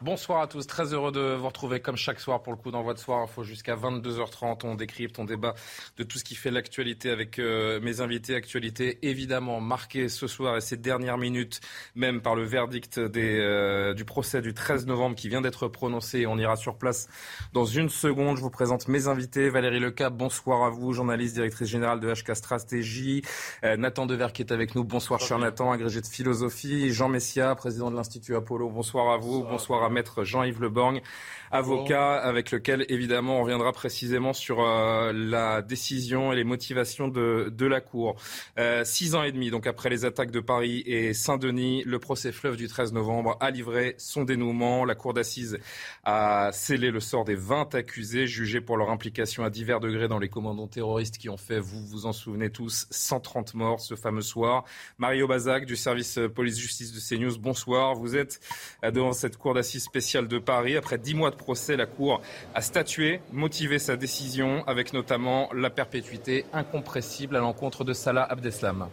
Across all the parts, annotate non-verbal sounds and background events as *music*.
Bonsoir à tous, très heureux de vous retrouver comme chaque soir pour le coup d'envoi de soir info jusqu'à 22h30. On décrypte, on débat de tout ce qui fait l'actualité avec euh, mes invités. Actualité évidemment marquée ce soir et ces dernières minutes même par le verdict des, euh, du procès du 13 novembre qui vient d'être prononcé. On ira sur place dans une seconde. Je vous présente mes invités. Valérie Lecap, bonsoir à vous, journaliste, directrice générale de HK Stratégie. Euh, Nathan Dever qui est avec nous. Bonsoir, cher Nathan, agrégé de philosophie. Jean Messia, président de l'Institut Apollo. Bonsoir à vous. Bonsoir, à maître Jean-Yves Leborgne, avocat avec lequel évidemment on reviendra précisément sur euh, la décision et les motivations de, de la Cour. Euh, six ans et demi, donc après les attaques de Paris et Saint-Denis, le procès fleuve du 13 novembre a livré son dénouement. La Cour d'assises a scellé le sort des 20 accusés jugés pour leur implication à divers degrés dans les commandants terroristes qui ont fait, vous vous en souvenez tous, 130 morts ce fameux soir. Mario Bazac du service police-justice de CNews, bonsoir. Vous êtes euh, devant cette Cour d'assises spéciale de Paris. Après dix mois de procès, la Cour a statué, motivé sa décision avec notamment la perpétuité incompressible à l'encontre de Salah Abdeslam.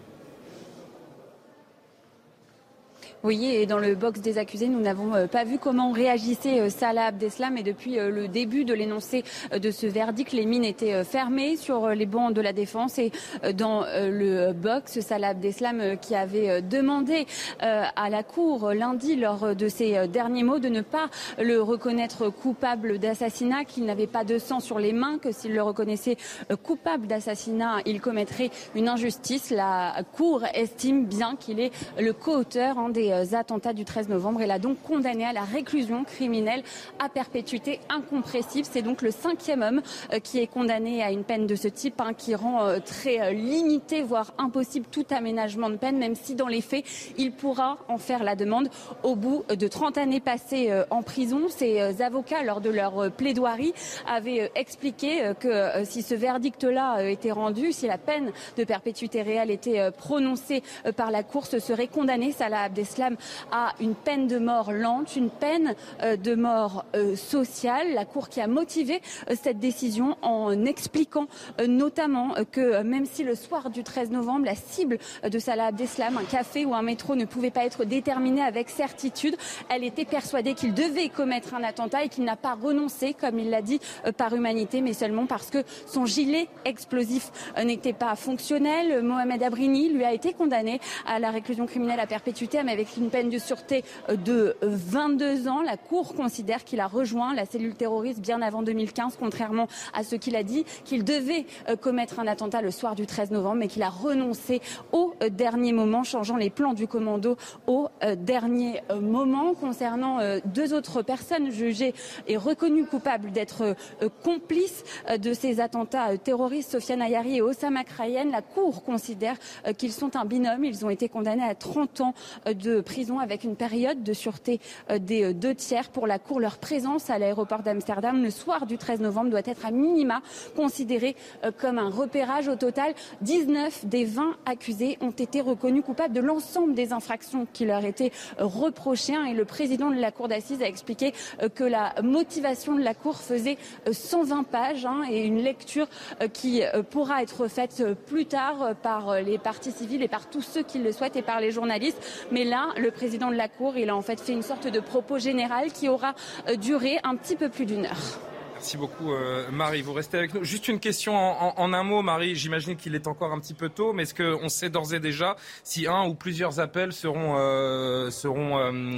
Oui, et dans le box des accusés, nous n'avons euh, pas vu comment réagissait euh, Salah Abdeslam. Et depuis euh, le début de l'énoncé de ce verdict, les mines étaient fermées sur les bancs de la défense. Et dans le box, Salah Abdeslam qui avait demandé à la Cour lundi, lors de ses derniers mots, de ne pas le reconnaître coupable d'assassinat, qu'il n'avait pas de sang sur les mains, que s'il le reconnaissait coupable d'assassinat, il commettrait une injustice. La Cour estime bien qu'il est le co-auteur des attentats du 13 novembre. Elle a donc condamné à la réclusion criminelle à perpétuité incompressible. C'est donc le cinquième homme euh, qui est condamné à une peine de ce type, hein, qui rend euh, très limité, voire impossible, tout aménagement de peine, même si dans les faits, il pourra en faire la demande au bout de 30 années passées en prison. Ses avocats, lors de leur plaidoirie, avaient expliqué que si ce verdict-là était rendu, si la peine de perpétuité réelle était prononcée par la Cour, ce serait condamné Salah Abdeslam à une peine de mort lente, une peine euh, de mort euh, sociale. La Cour qui a motivé euh, cette décision en expliquant notamment que même si le soir du 13 novembre, la cible de Salah Abdeslam, un café ou un métro, ne pouvait pas être déterminée avec certitude, elle était persuadée qu'il devait commettre un attentat et qu'il n'a pas renoncé, comme il l'a dit, par humanité, mais seulement parce que son gilet explosif n'était pas fonctionnel. Mohamed Abrini lui a été condamné à la réclusion criminelle à perpétuité, mais avec une peine de sûreté euh, de 22 ans. La Cour considère qu'il a rejoint la cellule terroriste bien avant 2015, contrairement à ce qu'il a dit, qu'il devait euh, commettre un attentat le soir du 13 novembre, mais qu'il a renoncé au euh, dernier moment, changeant les plans du commando au dernier moment. Concernant deux autres personnes jugées et reconnues coupables d'être complices de ces attentats terroristes, Sofiane Ayari et Osama Krayen, la Cour considère qu'ils sont un binôme. Ils ont été condamnés à 30 ans de prison avec une période de sûreté euh, des euh, deux tiers pour la Cour. Leur présence à l'aéroport d'Amsterdam le soir du 13 novembre doit être à minima considérée euh, comme un repérage. Au total, 19 des 20 accusés ont été reconnus coupables de l'ensemble des infractions qui leur étaient reprochées. Et le président de la Cour d'assises a expliqué que la motivation de la Cour faisait 120 pages hein, et une lecture qui pourra être faite plus tard par les parties civiles et par tous ceux qui le souhaitent et par les journalistes. Mais là, le président de la Cour, il a en fait fait une sorte de propos général qui aura euh, duré un petit peu plus d'une heure. Merci beaucoup, euh, Marie. Vous restez avec nous. Juste une question en, un mot, Marie. J'imagine qu'il est encore un petit peu tôt, mais est-ce qu'on sait d'ores et déjà si un ou plusieurs appels seront, euh, seront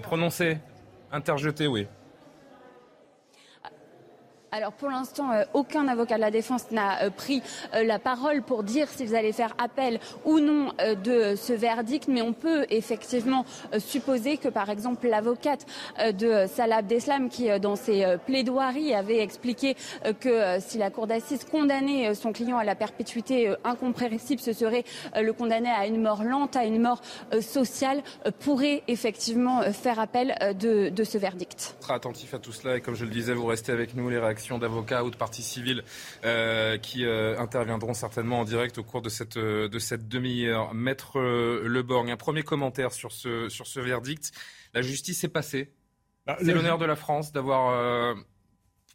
prononcés Interjetés, oui. Alors pour l'instant, euh, aucun avocat de la défense n'a euh, pris euh, la parole pour dire s'ils allaient faire appel ou non de ce verdict, mais on peut effectivement supposer que par exemple l'avocate de Salah Abdeslam, qui dans ses plaidoiries avait expliqué que si la cour d'assises condamnait son client à la perpétuité incompressible, ce serait le condamner à une mort lente, à une mort sociale, pourrait effectivement faire appel de, ce verdict. Très attentif à tout cela et comme je le disais, vous restez avec nous les d'avocats ou de parties civiles euh, qui euh, interviendront certainement en direct au cours de cette, euh, de cette demi-heure. Maître Leborg, un premier commentaire sur ce, sur ce verdict. La justice est passée. Bah, C'est l'honneur de la France d'avoir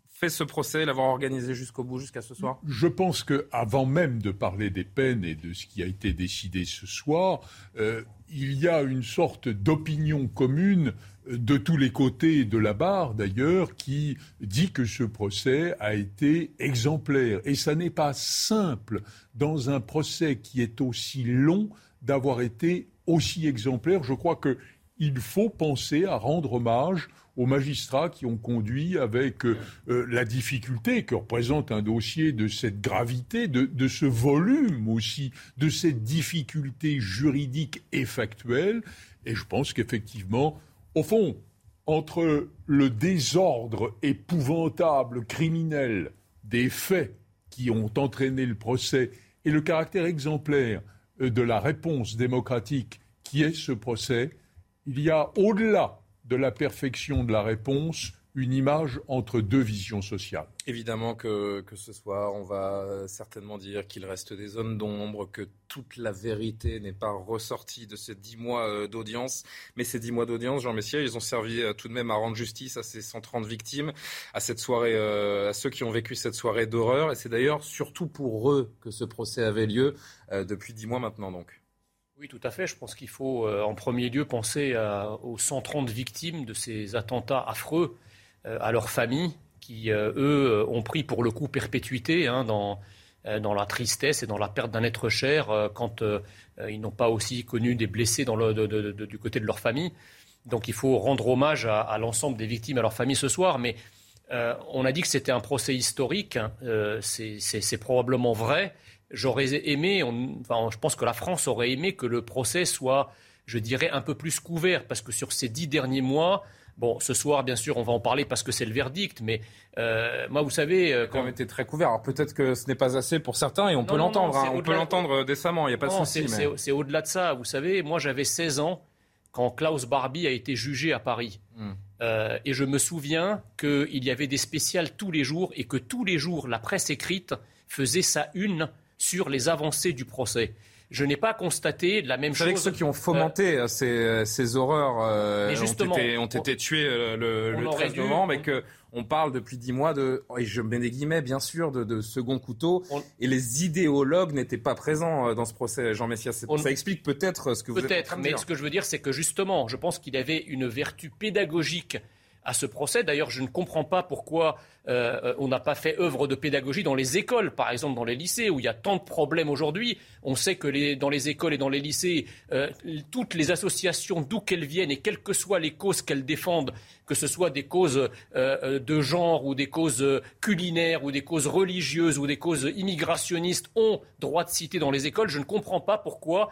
fait ce procès, l'avoir organisé jusqu'au bout, jusqu'à ce soir Je pense que avant même de parler des peines et de ce qui a été décidé ce soir, il y a une sorte d'opinion commune de tous les côtés de la barre d'ailleurs, qui dit que ce procès a été exemplaire. Et ça n'est pas simple dans un procès qui est aussi long d'avoir été aussi exemplaire. Je crois qu'il faut penser à rendre hommage aux magistrats qui ont conduit avec euh, la difficulté que représente un dossier de cette gravité, de, de, ce volume aussi, de cette difficulté juridique et factuelle. Et je pense qu'effectivement, au fond, entre le désordre épouvantable, criminel des faits qui ont entraîné le procès et le caractère exemplaire euh, de la réponse démocratique qui est ce procès, il y a au-delà de la perfection de la réponse une image entre deux visions sociales. Évidemment que, que ce soir, on va certainement dire qu'il reste des zones d'ombre, que toute la vérité n'est pas ressortie de ces dix mois euh, d'audience. Mais ces dix mois d'audience, Jean Messier, ils ont servi euh, tout de même à rendre justice à ces 130 victimes, à cette soirée, euh, à ceux qui ont vécu cette soirée d'horreur. Et c'est d'ailleurs surtout pour eux que ce procès avait lieu depuis dix mois maintenant, donc. Oui, tout à fait. Je pense qu'il faut en premier lieu penser aux 130 victimes de ces attentats affreux euh, à leurs familles, qui, euh, eux, ont pris pour le coup perpétuité hein, dans, euh, dans la tristesse et dans la perte d'un être cher quand ils n'ont pas aussi connu des blessés du côté de leur famille. Donc il faut rendre hommage à, l'ensemble des victimes, à leurs familles ce soir. Mais on a dit que c'était un procès historique. Hein. c'est probablement vrai. J'aurais aimé, enfin, je pense que la France aurait aimé que le procès soit, je dirais, un peu plus couvert, parce que sur ces dix derniers mois, Bon, ce soir, bien sûr, on va en parler parce que c'est le verdict, mais euh, moi, vous savez... Euh, quand... même été très couvert. Alors peut-être que ce n'est pas assez pour certains et on peut l'entendre. Hein. on peut l'entendre euh, décemment, il n'y a pas de souci. C'est au-delà de ça. Vous savez, moi, j'avais 16 ans quand Klaus Barbie a été jugé à Paris. Hmm. et je me souviens qu'il y avait des spéciales tous les jours et que tous les jours, la presse écrite faisait sa une sur les avancées du procès je n'ai pas constaté la même chose. que ceux qui ont fomenté euh, euh, ces, horreurs euh, ont, été, tués le, 13 novembre et que on parle depuis dix mois de, et je mets des guillemets bien sûr, de, second couteau. Et les idéologues n'étaient pas présents dans ce procès, Jean Messia. Ça explique peut-être ce que vous êtes Peut-être, mais ce que je veux dire, c'est que justement, je pense qu'il avait une vertu pédagogique à ce procès. D'ailleurs, je ne comprends pas pourquoi euh, on n'a pas fait œuvre de pédagogie dans les écoles, par exemple dans les lycées, où il y a tant de problèmes aujourd'hui. On sait que dans les écoles et dans les lycées, euh, toutes les associations, d'où qu'elles viennent et quelles que soient les causes qu'elles défendent, que ce soit des causes euh, de genre ou des causes culinaires ou des causes religieuses ou des causes immigrationnistes, ont droit de citer dans les écoles. Je ne comprends pas pourquoi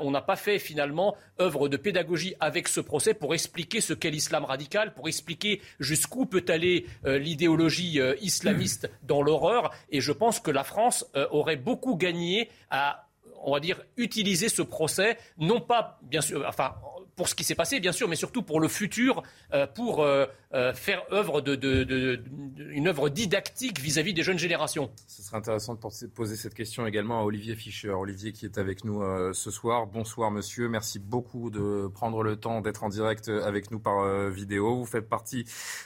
on n'a pas fait finalement œuvre de pédagogie avec ce procès pour expliquer ce qu'est l'islam radical, pour expliquer jusqu'où peut aller l'idéologie euh, islamiste *clears throat* dans l'horreur. Et je pense que la France euh, aurait beaucoup gagné à on va dire, utiliser ce procès, non pas, bien sûr, enfin, pour ce qui s'est passé, bien sûr, mais surtout pour le futur, euh, pour euh, euh, faire œuvre de, une œuvre didactique vis-à-vis des jeunes générations. Ce serait intéressant de poser cette question également à Olivier Fischer. Olivier qui est avec nous ce soir. Bonsoir monsieur, merci beaucoup de prendre le temps d'être en direct avec nous par vidéo. Vous faites partie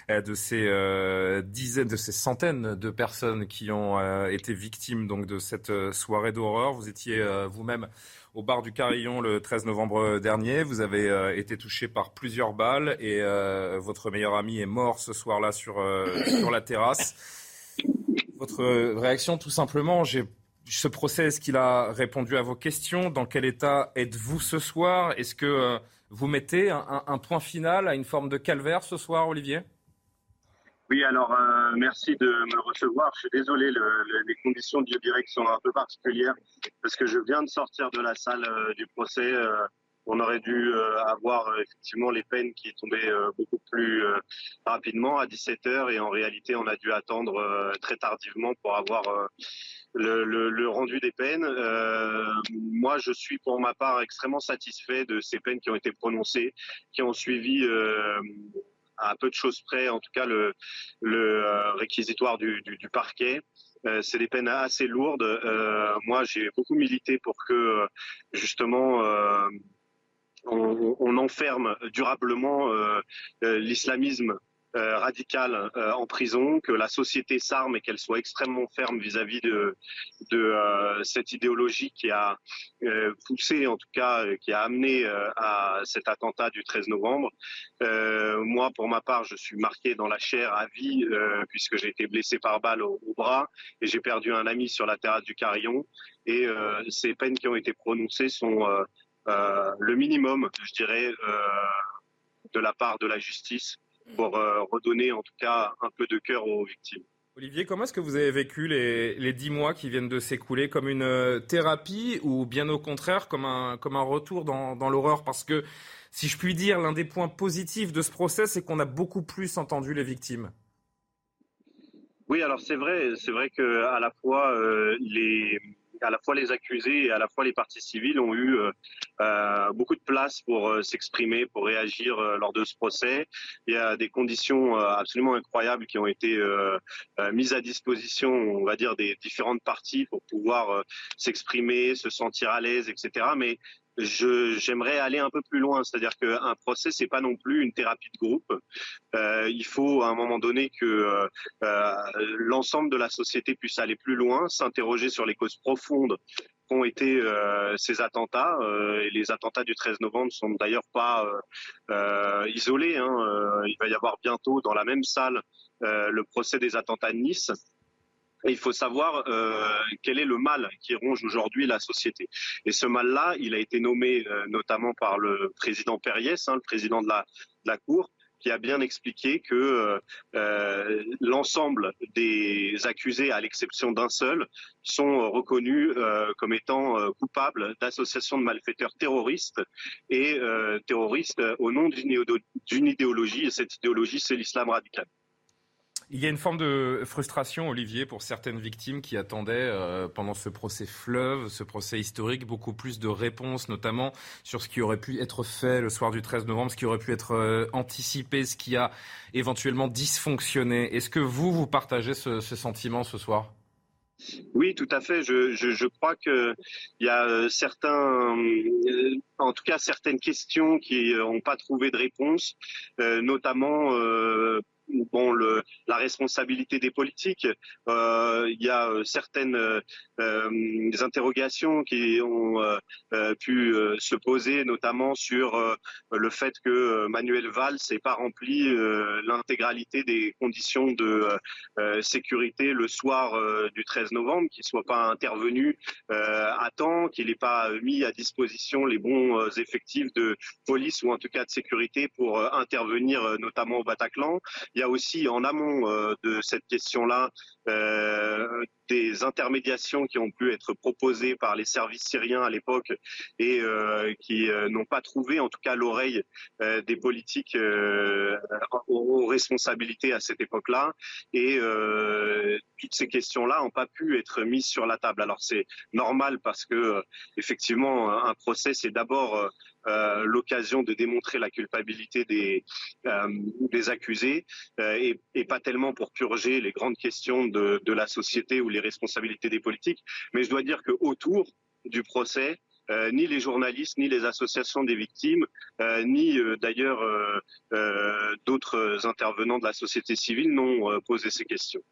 de ces dizaines, de ces centaines de personnes qui ont été victimes donc de cette soirée d'horreur. Vous étiez vous-même au bar du Carillon le 13 novembre dernier. Vous avez euh, été touché par plusieurs balles et euh, votre meilleur ami est mort ce soir-là sur, euh, sur la terrasse. Votre réaction, tout simplement, j'ai ce procès, est-ce qu'il a répondu à vos questions? Dans quel état êtes-vous ce soir? Est-ce que vous mettez un, point final à une forme de calvaire ce soir, Olivier? Oui, alors euh, merci de me recevoir. Je suis désolé, les conditions de direct sont un peu particulières parce que je viens de sortir de la salle euh, du procès. Euh, on aurait dû avoir effectivement les peines qui tombaient beaucoup plus rapidement à 17 heures et en réalité on a dû attendre très tardivement pour avoir le, le, rendu des peines. moi, je suis pour ma part extrêmement satisfait de ces peines qui ont été prononcées, qui ont suivi à peu de choses près, en tout cas le, le euh, réquisitoire du, parquet. Euh, c'est des peines assez lourdes. Euh, moi, j'ai beaucoup milité pour que justement on, enferme durablement l'islamisme euh, radicale euh, en prison, que la société s'arme et qu'elle soit extrêmement ferme vis-à-vis de, euh, cette idéologie qui a poussé, en tout cas, qui a amené à cet attentat du 13 novembre. moi, pour ma part, je suis marqué dans la chair à vie puisque j'ai été blessé par balle au, bras et j'ai perdu un ami sur la terrasse du Carillon. Et ces peines qui ont été prononcées sont le minimum, je dirais, de la part de la justice pour euh, redonner en tout cas un peu de cœur aux victimes. Olivier, comment est-ce que vous avez vécu les, dix mois qui viennent de s'écouler? Comme une euh, thérapie ou bien au contraire comme un, comme un retour dans, dans l'horreur? Parce que, si je puis dire, l'un des points positifs de ce procès, c'est qu'on a beaucoup plus entendu les victimes. Oui, alors c'est vrai, c'est vrai que à la fois euh, les à la fois les accusés et à la fois les parties civiles ont eu euh, euh beaucoup de place pour euh, s'exprimer, pour réagir lors de ce procès. Il y a des conditions absolument incroyables qui ont été mises à disposition, on va dire, des différentes parties pour pouvoir s'exprimer, se sentir à l'aise, etc. Mais j'aimerais aller un peu plus loin, c'est-à-dire qu'un procès c'est pas non plus une thérapie de groupe. Euh, il faut à un moment donné que euh, euh l'ensemble de la société puisse aller plus loin, s'interroger sur les causes profondes qu'ont été euh, ces attentats. Euh, les attentats du 13 novembre sont d'ailleurs pas isolés. Hein. il va y avoir bientôt dans la même salle le procès des attentats de Nice il faut savoir euh, quel est le mal qui ronge aujourd'hui la société. Et ce mal-là, il a été nommé euh, notamment par le président Perriès, hein, le président de la, de la Cour, qui a bien expliqué que euh, l'ensemble des accusés, à l'exception d'un seul, sont reconnus euh, comme étant coupables d'associations de malfaiteurs terroristes et terroristes au nom d'une idéologie, et cette idéologie, c'est l'islam radical. Il y a une forme de frustration, Olivier, pour certaines victimes qui attendaient euh, pendant ce procès fleuve, ce procès historique, beaucoup plus de réponses, notamment sur ce qui aurait pu être fait le soir du 13 novembre, ce qui aurait pu être euh, anticipé, ce qui a éventuellement dysfonctionné. Est-ce que vous, vous partagez ce, sentiment ce soir? Oui, tout à fait. Je crois qu'il y a euh, certains, en tout cas certaines questions qui n'ont pas trouvé de réponse, notamment bon, la responsabilité des politiques. Euh, il y a euh, certaines euh, interrogations qui ont pu se poser, notamment sur le fait que Manuel Valls n'ait pas rempli l'intégralité des conditions de sécurité le soir du 13 novembre, qu'il soit pas intervenu à temps, qu'il n'ait pas mis à disposition les bons effectifs de police ou en tout cas de sécurité pour intervenir notamment au Bataclan. Il y a aussi en amont euh, de cette question-là euh, des intermédiations qui ont pu être proposées par les services syriens à l'époque et euh, qui n'ont pas trouvé en tout cas l'oreille des politiques aux, responsabilités à cette époque-là et toutes ces questions-là n'ont pas pu être mises sur la table. Alors c'est normal parce que effectivement un procès c'est d'abord euh, l'occasion de démontrer la culpabilité des, euh, accusés euh, et, pas tellement pour purger les grandes questions de, la société ou les responsabilités des politiques. Mais je dois dire que autour du procès, ni les journalistes, ni les associations des victimes, ni d'ailleurs d'autres intervenants de la société civile n'ont posé ces questions.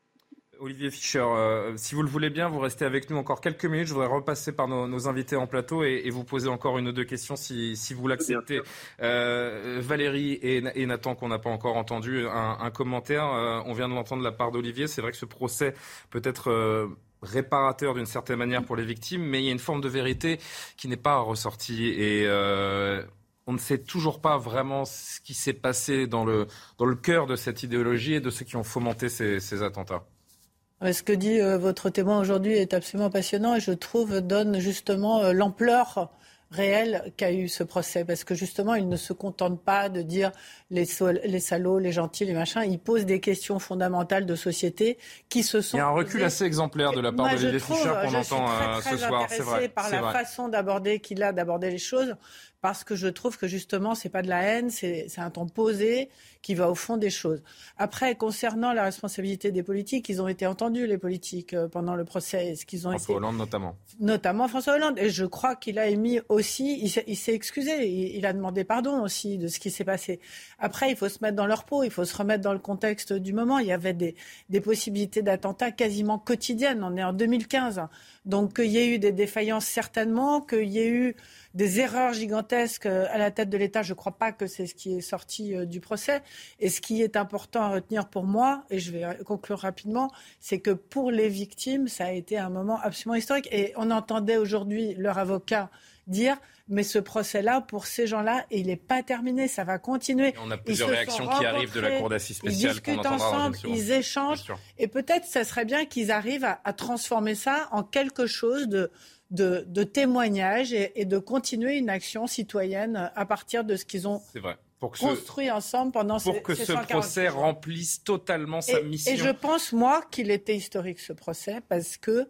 Olivier Fischer, euh, si vous le voulez bien, vous restez avec nous encore quelques minutes. Je voudrais repasser par nos, invités en plateau et, vous poser encore une ou deux questions si, vous l'acceptez. Euh, Valérie et, Nathan, qu'on n'a pas encore entendu, un, commentaire. Euh, on vient de l'entendre de la part d'Olivier. C'est vrai que ce procès peut être réparateur d'une certaine manière pour les victimes, mais il y a une forme de vérité qui n'est pas ressortie. Et on ne sait toujours pas vraiment ce qui s'est passé dans le, dans le cœur de cette idéologie et de ceux qui ont fomenté ces, attentats. Ce que dit euh, votre témoin aujourd'hui est absolument passionnant et je trouve donne justement euh, l'ampleur réel qu'a eu ce procès. Parce que justement, il ne se contente pas de dire les, les salauds, les gentils, les machins. Il pose des questions fondamentales de société qui se sont. Il y a un recul assez exemplaire de la part de Olivier Fischer qu'on entend euh, ce soir. C'est vrai. par la façon d'aborder qu'il a d'aborder les choses parce que je trouve que justement, c'est pas de la haine, c'est un ton posé qui va au fond des choses. Après, concernant la responsabilité des politiques, ils ont été entendus, les politiques, euh, pendant le procès. Ce qu'ils ont François Hollande notamment. Notamment François Hollande. Et je crois qu'il a émis aussi, il s'est excusé, il, a demandé pardon aussi de ce qui s'est passé. Après, il faut se mettre dans leur peau, il faut se remettre dans le contexte du moment. Il y avait des, des possibilités d'attentats quasiment quotidiennes. On est en 2015. Donc, qu'il y ait eu des défaillances, certainement, qu'il y ait eu des erreurs gigantesques euh, à la tête de l'État. Je ne crois pas que c'est ce qui est sorti euh, du procès. Et ce qui est important à retenir pour moi, et je vais conclure rapidement, c'est que pour les victimes, ça a été un moment absolument historique. Et on entendait aujourd'hui leur avocat dire mais ce procès-là, pour ces gens-là, il n'est pas terminé, ça va continuer. on a plusieurs réactions qui arrivent de la Cour d'assises spéciale. Ils discutent ensemble, ils échangent, et peut-être ce serait bien qu'ils arrivent à, transformer ça en quelque chose de, de, témoignages et, de continuer une action citoyenne à partir de ce qu'ils ont construit ensemble pendant pour que ce procès remplisse totalement sa mission. Et je pense, moi, qu'il était historique ce procès parce que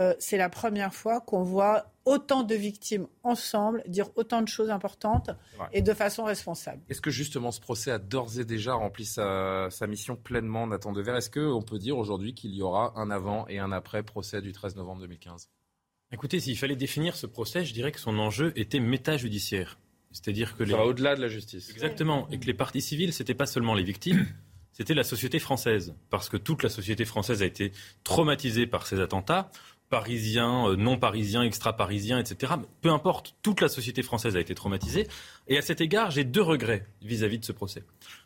euh, c'est la première fois qu'on voit autant de victimes ensemble dire autant de choses importantes et de façon responsable. Est-ce que justement ce procès a d'ores et déjà rempli sa, mission pleinement, Nathan Devers? Est-ce qu'on peut dire aujourd'hui qu'il y aura un avant et un après procès du 13 novembre 2015 Écoutez, s'il fallait définir ce procès, je dirais que son enjeu était métajudiciaire. C'est-à-dire que les... au-delà de la justice. Exactement. Et que les parties civiles, c'était pas seulement les victimes, c'était la société française. Parce que toute la société française a été traumatisée par ces attentats. Parisiens, euh, non parisiens, extra-parisiens, etc. Peu importe, toute la société française a été traumatisée. Et à cet égard, j'ai deux regrets vis-à-vis -vis de ce procès.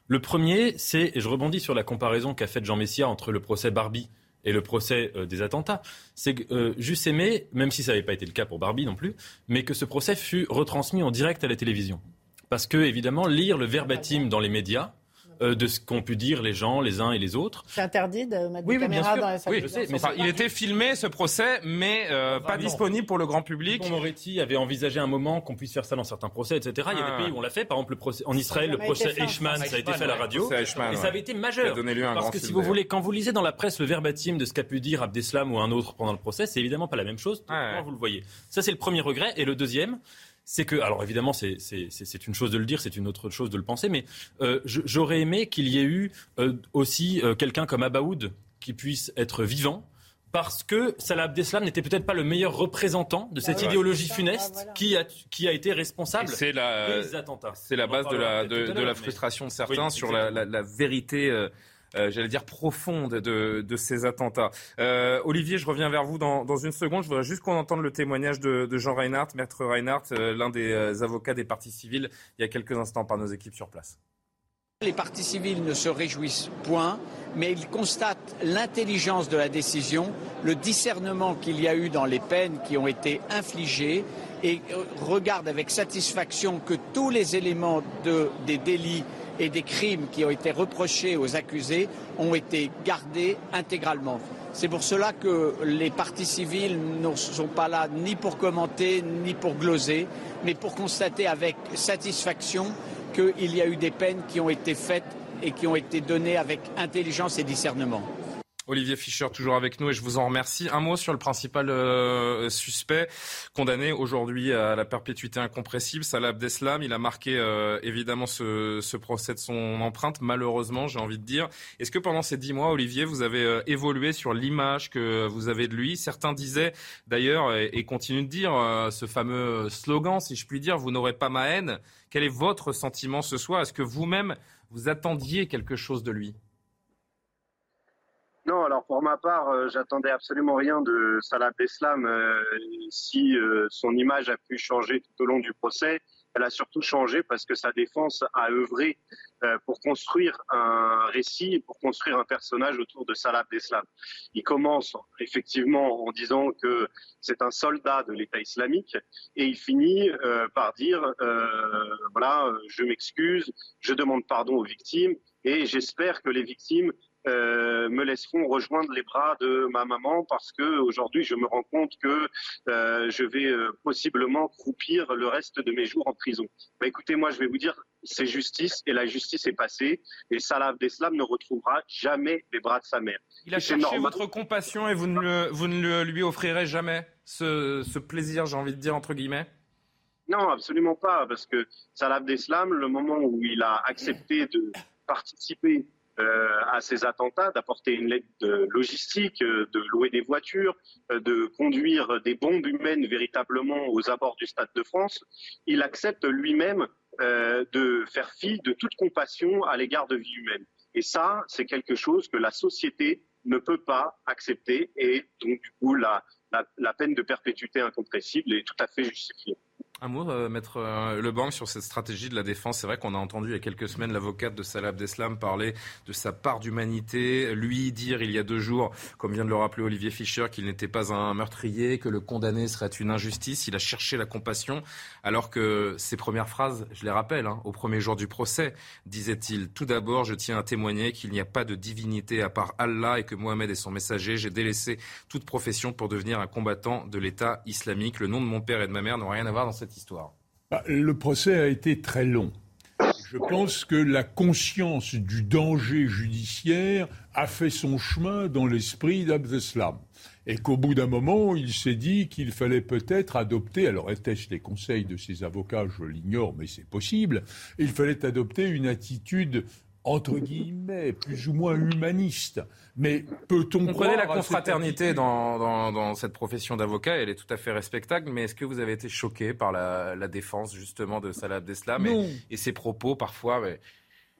Le premier, c'est, et je rebondis sur la comparaison qu'a faite Jean Messia entre le procès Barbie et le procès euh, des attentats, c'est que euh, j'eusse aimé, même si ça n'avait pas été le cas pour Barbie non plus, mais que ce procès fût retransmis en direct à la télévision. Parce que, évidemment, lire le verbatim dans les médias, euh, de ce qu'ont pu dire les gens, les uns et les autres. C'est interdit de mettre des caméras dans la salle. Oui, je sais, mais il était filmé ce procès, mais euh, pas disponible pour le grand public. Moretti avait envisagé un moment qu'on puisse faire ça dans certains procès, etc. Il y a des ah. pays où on l'a fait. Par exemple, le procès en Israël, le procès Eichmann, ça a été fait à la radio. et ça avait été majeur. Parce que si vous voulez, quand vous lisez dans la presse le verbatim de ce qu'a pu dire Abdeslam ou un autre pendant le procès, c'est évidemment pas la même chose. Vous le voyez? Ça, c'est le premier regret. Et le deuxième, c'est que, alors évidemment, c'est une chose de le dire, c'est une autre chose de le penser, mais euh, j'aurais aimé qu'il y ait eu euh, aussi euh, quelqu'un comme Abaoud qui puisse être vivant, parce que Salah Abdeslam n'était peut-être pas le meilleur représentant de cette bah idéologie funeste ah, qui, a, qui a été responsable des attentats. C'est la base de la, de, la frustration de certains sur la, la, vérité euh, j'allais dire, profonde de, ces attentats. Euh, Olivier, je reviens vers vous dans, une seconde. Je voudrais juste qu'on entende le témoignage de, Jean Reinhardt, maître Reinhardt, euh, l'un des avocats des partis civils, il y a quelques instants par nos équipes sur place. Les partis civils ne se réjouissent point, mais ils constatent l'intelligence de la décision, le discernement qu'il y a eu dans les peines qui ont été infligées et regardent avec satisfaction que tous les éléments de, des délits et des crimes qui ont été reprochés aux accusés ont été gardés intégralement. C'est pour cela que les partis civils ne sont pas là ni pour commenter ni pour gloser, mais pour constater avec satisfaction qu'il y a eu des peines qui ont été faites et qui ont été données avec intelligence et discernement. Olivier Fischer, toujours avec nous et je vous en remercie. Un mot sur le principal euh, suspect condamné aujourd'hui à la perpétuité incompressible, Salah Abdeslam. Il a marqué euh, évidemment ce, procès de son empreinte, malheureusement, j'ai envie de dire. Est-ce que pendant ces dix mois, Olivier, vous avez euh, évolué sur l'image que vous avez de lui? Certains disaient d'ailleurs, et, et, continuent de dire, ce fameux slogan, si je puis dire, vous n'aurez pas ma haine. Quel est votre sentiment ce soir? Est-ce que vous-même, vous attendiez quelque chose de lui? Non, alors pour ma part, euh, j'attendais absolument rien de Salah Beslam. Euh, si euh, son image a pu changer tout au long du procès, elle a surtout changé parce que sa défense a œuvré euh, pour construire un récit, pour construire un personnage autour de Salah Abdeslam. Il commence effectivement en disant que c'est un soldat de l'État islamique et il finit par dire voilà, je m'excuse, je demande pardon aux victimes et j'espère que les victimes euh, me laisseront rejoindre les bras de ma maman parce que aujourd'hui je me rends compte que euh, je vais euh, possiblement croupir le reste de mes jours en prison. Bah, écoutez, moi je vais vous dire, c'est justice et la justice est passée et Salah Abdeslam ne retrouvera jamais les bras de sa mère. Il a cherché votre compassion et vous ne, le, vous ne lui offrirez jamais ce, ce plaisir, j'ai envie de dire entre guillemets? Non, absolument pas, parce que Salah Abdeslam, le moment où il a accepté de participer à ces attentats, d'apporter une aide logistique, euh, de louer des voitures, euh, de conduire des bombes humaines véritablement aux abords du Stade de France, il accepte lui-même de faire fi de toute compassion à l'égard de vie humaine. Et ça, c'est quelque chose que la société ne peut pas accepter et donc du coup la, la peine de perpétuité incompressible est tout à fait justifiée. Un mot, euh, Maître euh, Lebanc, sur cette stratégie de la défense. C'est vrai qu'on a entendu il y a quelques semaines l'avocate de Salah Abdeslam parler de sa part d'humanité, lui dire il y a deux jours, comme vient de le rappeler Olivier Fischer, qu'il n'était pas un meurtrier, que le condamné serait une injustice. Il a cherché la compassion, alors que ses premières phrases, je les rappelle, hein, au premier jour du procès, disait-il Tout d'abord, je tiens à témoigner qu'il n'y a pas de divinité à part Allah et que Mohamed est son messager. J'ai délaissé toute profession pour devenir un combattant de l'État islamique. Le nom de mon père et de ma mère n'ont rien à voir dans cette histoire? Bah, Le procès a été très long. Je pense que la conscience du danger judiciaire a fait son chemin dans l'esprit d'Abdeslam. Et qu'au bout d'un moment, il s'est dit qu'il fallait peut-être adopter, alors était-ce les conseils de ses avocats, je l'ignore, mais c'est possible, il fallait adopter une attitude entre guillemets, plus ou moins humaniste. Mais peut-on On connaît la confraternité dans, dans, cette profession d'avocat, elle est tout à fait respectable, mais est-ce que vous avez été choqué par la, défense justement de Salah Abdeslam et, ses propos parfois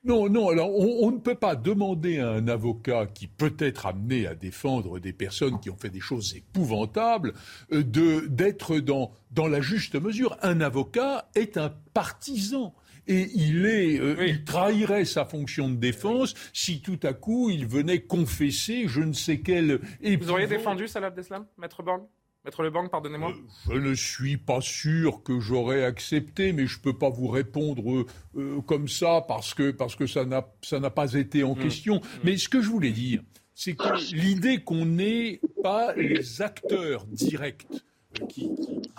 Non, non, alors on, ne peut pas demander à un avocat qui peut être amené à défendre des personnes qui ont fait des choses épouvantables euh, de d'être dans, dans la juste mesure. Un avocat est un partisan et il est, euh, il trahirait sa fonction de défense si tout à coup il venait confesser je ne sais quel. Vous auriez défendu Salah Abdeslam, Maître Borg? Maître Le pardonnez-moi. Euh, je ne suis pas sûr que j'aurais accepté, mais je ne peux pas vous répondre euh, comme ça parce que, parce que ça n'a pas été en mmh. question. Mmh. Mais ce que je voulais dire, c'est que l'idée qu'on n'ait pas les acteurs directs qui,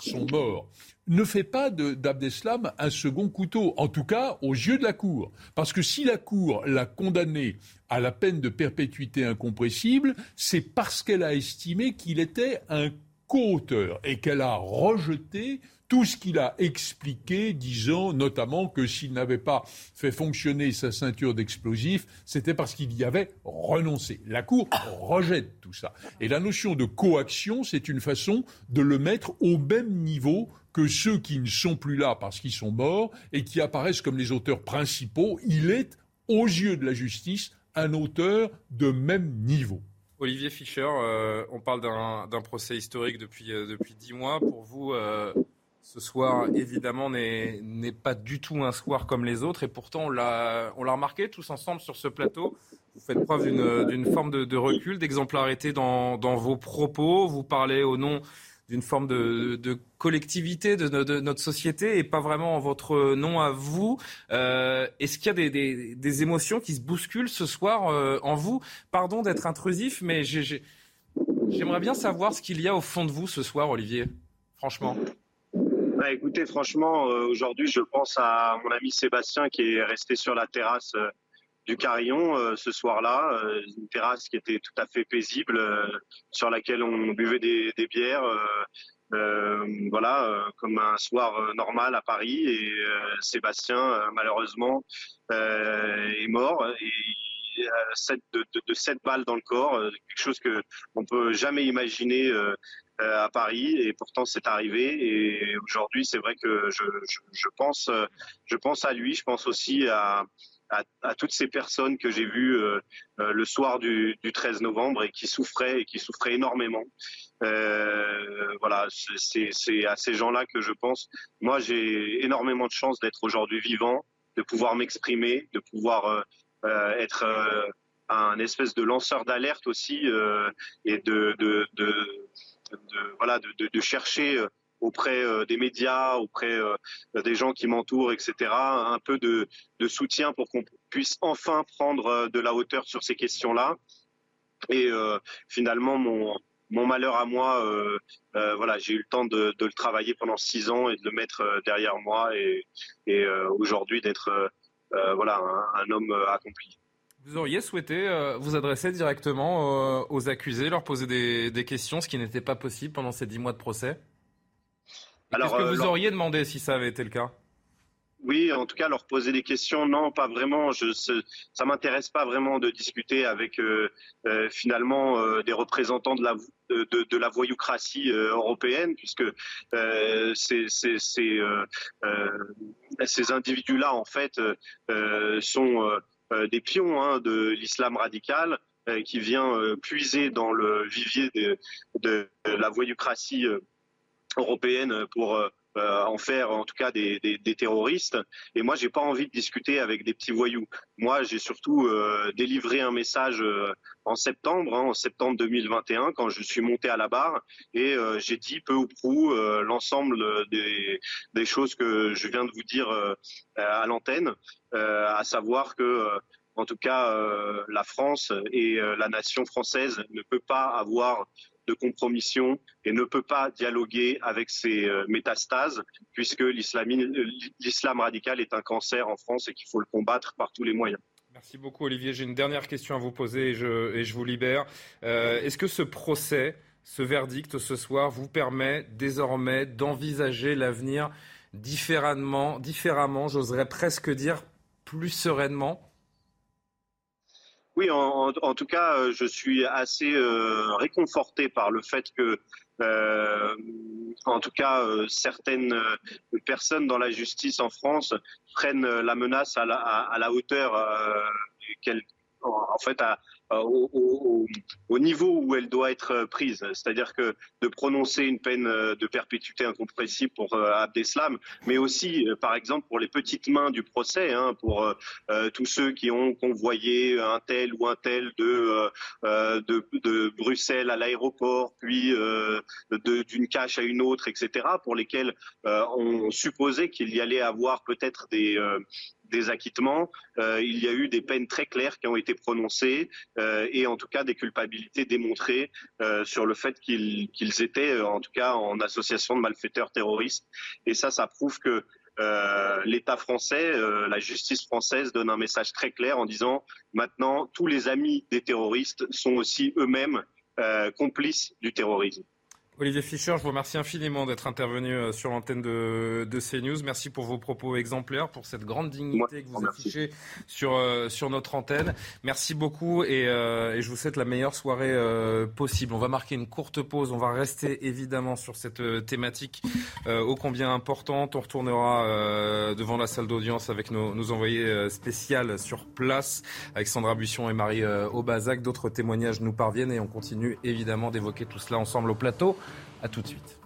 sont morts ne fait pas d'Abdeslam un second couteau, en tout cas aux yeux de la Cour. Parce que si la Cour l'a condamné à la peine de perpétuité incompressible, c'est parce qu'elle a estimé qu'il était un co-auteur et qu'elle a rejeté tout ce qu'il a expliqué, disant notamment que s'il n'avait pas fait fonctionner sa ceinture d'explosifs, c'était parce qu'il y avait renoncé. La Cour rejette tout ça. Et la notion de coaction, c'est une façon de le mettre au même niveau que ceux qui ne sont plus là parce qu'ils sont morts et qui apparaissent comme les auteurs principaux. Il est, aux yeux de la justice, un auteur de même niveau. Olivier Fischer, euh, on parle d'un procès historique depuis euh, depuis dix mois. Pour vous, euh, ce soir, évidemment, n'est pas du tout un soir comme les autres, et pourtant on l'a remarqué tous ensemble sur ce plateau. Vous faites preuve d'une forme de, recul, d'exemplarité dans, vos propos. Vous parlez au nom d'une forme de, collectivité de, notre société et pas vraiment en votre nom à vous. Euh, est-ce qu'il y a des, émotions qui se bousculent ce soir euh, en vous? Pardon d'être intrusif, mais j'aimerais bien savoir ce qu'il y a au fond de vous ce soir, Olivier. Franchement. Bah, écoutez, franchement, euh, aujourd'hui, je pense à mon ami Sébastien qui est resté sur la terrasse du Carillon euh, ce soir-là, euh, une terrasse qui était tout à fait paisible, euh, sur laquelle on buvait des, bières. voilà, comme un soir normal à Paris. Et Sébastien, malheureusement, est mort. Et de, de, 7 balles dans le corps, quelque chose que on peut jamais imaginer à Paris et pourtant c'est arrivé et aujourd'hui c'est vrai que je, pense je pense à lui je pense aussi à, toutes ces personnes que j'ai vues le soir du, du, 13 novembre et qui souffraient et qui souffraient énormément. voilà, c'est à ces gens-là que je pense. Moi, j'ai énormément de chance d'être aujourd'hui vivant, de pouvoir m'exprimer, de pouvoir être un espèce de lanceur d'alerte aussi et de, de voilà de, chercher auprès euh, des médias, auprès euh, des gens qui m'entourent, etc. Un peu de, soutien pour qu'on puisse enfin prendre euh, de la hauteur sur ces questions-là. Et finalement, mon, mon malheur à moi, voilà, j'ai eu le temps de, le travailler pendant six ans et de le mettre derrière moi et, et aujourd'hui d'être voilà un, homme accompli. Vous auriez souhaité vous adresser directement aux accusés, leur poser des, des questions, ce qui n'était pas possible pendant ces dix mois de procès? Qu'est-ce que euh, vous auriez demandé si ça avait été le cas? Oui, en tout cas, leur poser des questions, non, pas vraiment. Je, ça m'intéresse pas vraiment de discuter avec euh, euh, finalement des représentants de la de, de, la voyoucratie européenne, puisque ces, ces, ces, ces individus-là, en fait, sont des pions hein, de l'islam radical qui vient puiser dans le vivier de, de la voyoucratie européenne pour euh, euh, en faire en tout cas des, des, terroristes. Et moi, j'ai pas envie de discuter avec des petits voyous. Moi, j'ai surtout euh, délivré un message en septembre, hein, en septembre 2021, quand je suis monté à la barre, et j'ai dit peu ou prou l'ensemble des, des, choses que je viens de vous dire à l'antenne, à savoir que en tout cas, la France et la nation française ne peut pas avoir de compromission et ne peut pas dialoguer avec ces euh, métastases puisque l'islam radical est un cancer en France et qu'il faut le combattre par tous les moyens. Merci beaucoup Olivier. J'ai une dernière question à vous poser et je, et je vous libère. Euh, est-ce que ce procès, ce verdict ce soir vous permet désormais d'envisager l'avenir différemment, différemment j'oserais presque dire plus sereinement? Oui, en, tout cas, euh, je suis assez euh, réconforté par le fait que, euh, en tout cas, certaines personnes dans la justice en France prennent la menace à la, à la hauteur qu'elles, en fait, à, euh, au, au, niveau où elle doit être prise. C'est-à-dire que de prononcer une peine euh, de perpétuité incompressible pour euh, Abdeslam, mais aussi, par exemple, pour les petites mains du procès, hein, pour tous ceux qui ont convoyé un tel ou un tel de, de, de, Bruxelles à l'aéroport, puis d'une cache à une autre, etc., pour lesquels on supposait qu'il y allait avoir peut-être des des acquittements, euh, il y a eu des peines très claires qui ont été prononcées euh, et en tout cas des culpabilités démontrées euh, sur le fait qu'ils étaient en tout cas en association de malfaiteurs terroristes. Et ça, ça prouve que l'État français, la justice française donne un message très clair en disant maintenant tous les amis des terroristes sont aussi eux-mêmes complices du terrorisme. Olivier Fischer, je vous remercie infiniment d'être intervenu euh, sur l'antenne de, de, CNews. Merci pour vos propos exemplaires, pour cette grande dignité que vous affichez sur, euh, sur notre antenne. Merci beaucoup et, euh, et, je vous souhaite la meilleure soirée possible. On va marquer une courte pause. On va rester évidemment sur cette thématique ô combien importante. On retournera devant la salle d'audience avec nos, nos envoyés spéciales sur place, avec Sandra Buisson et Marie Aubazac. D'autres témoignages nous parviennent et on continue évidemment d'évoquer tout cela ensemble au plateau. A tout de suite.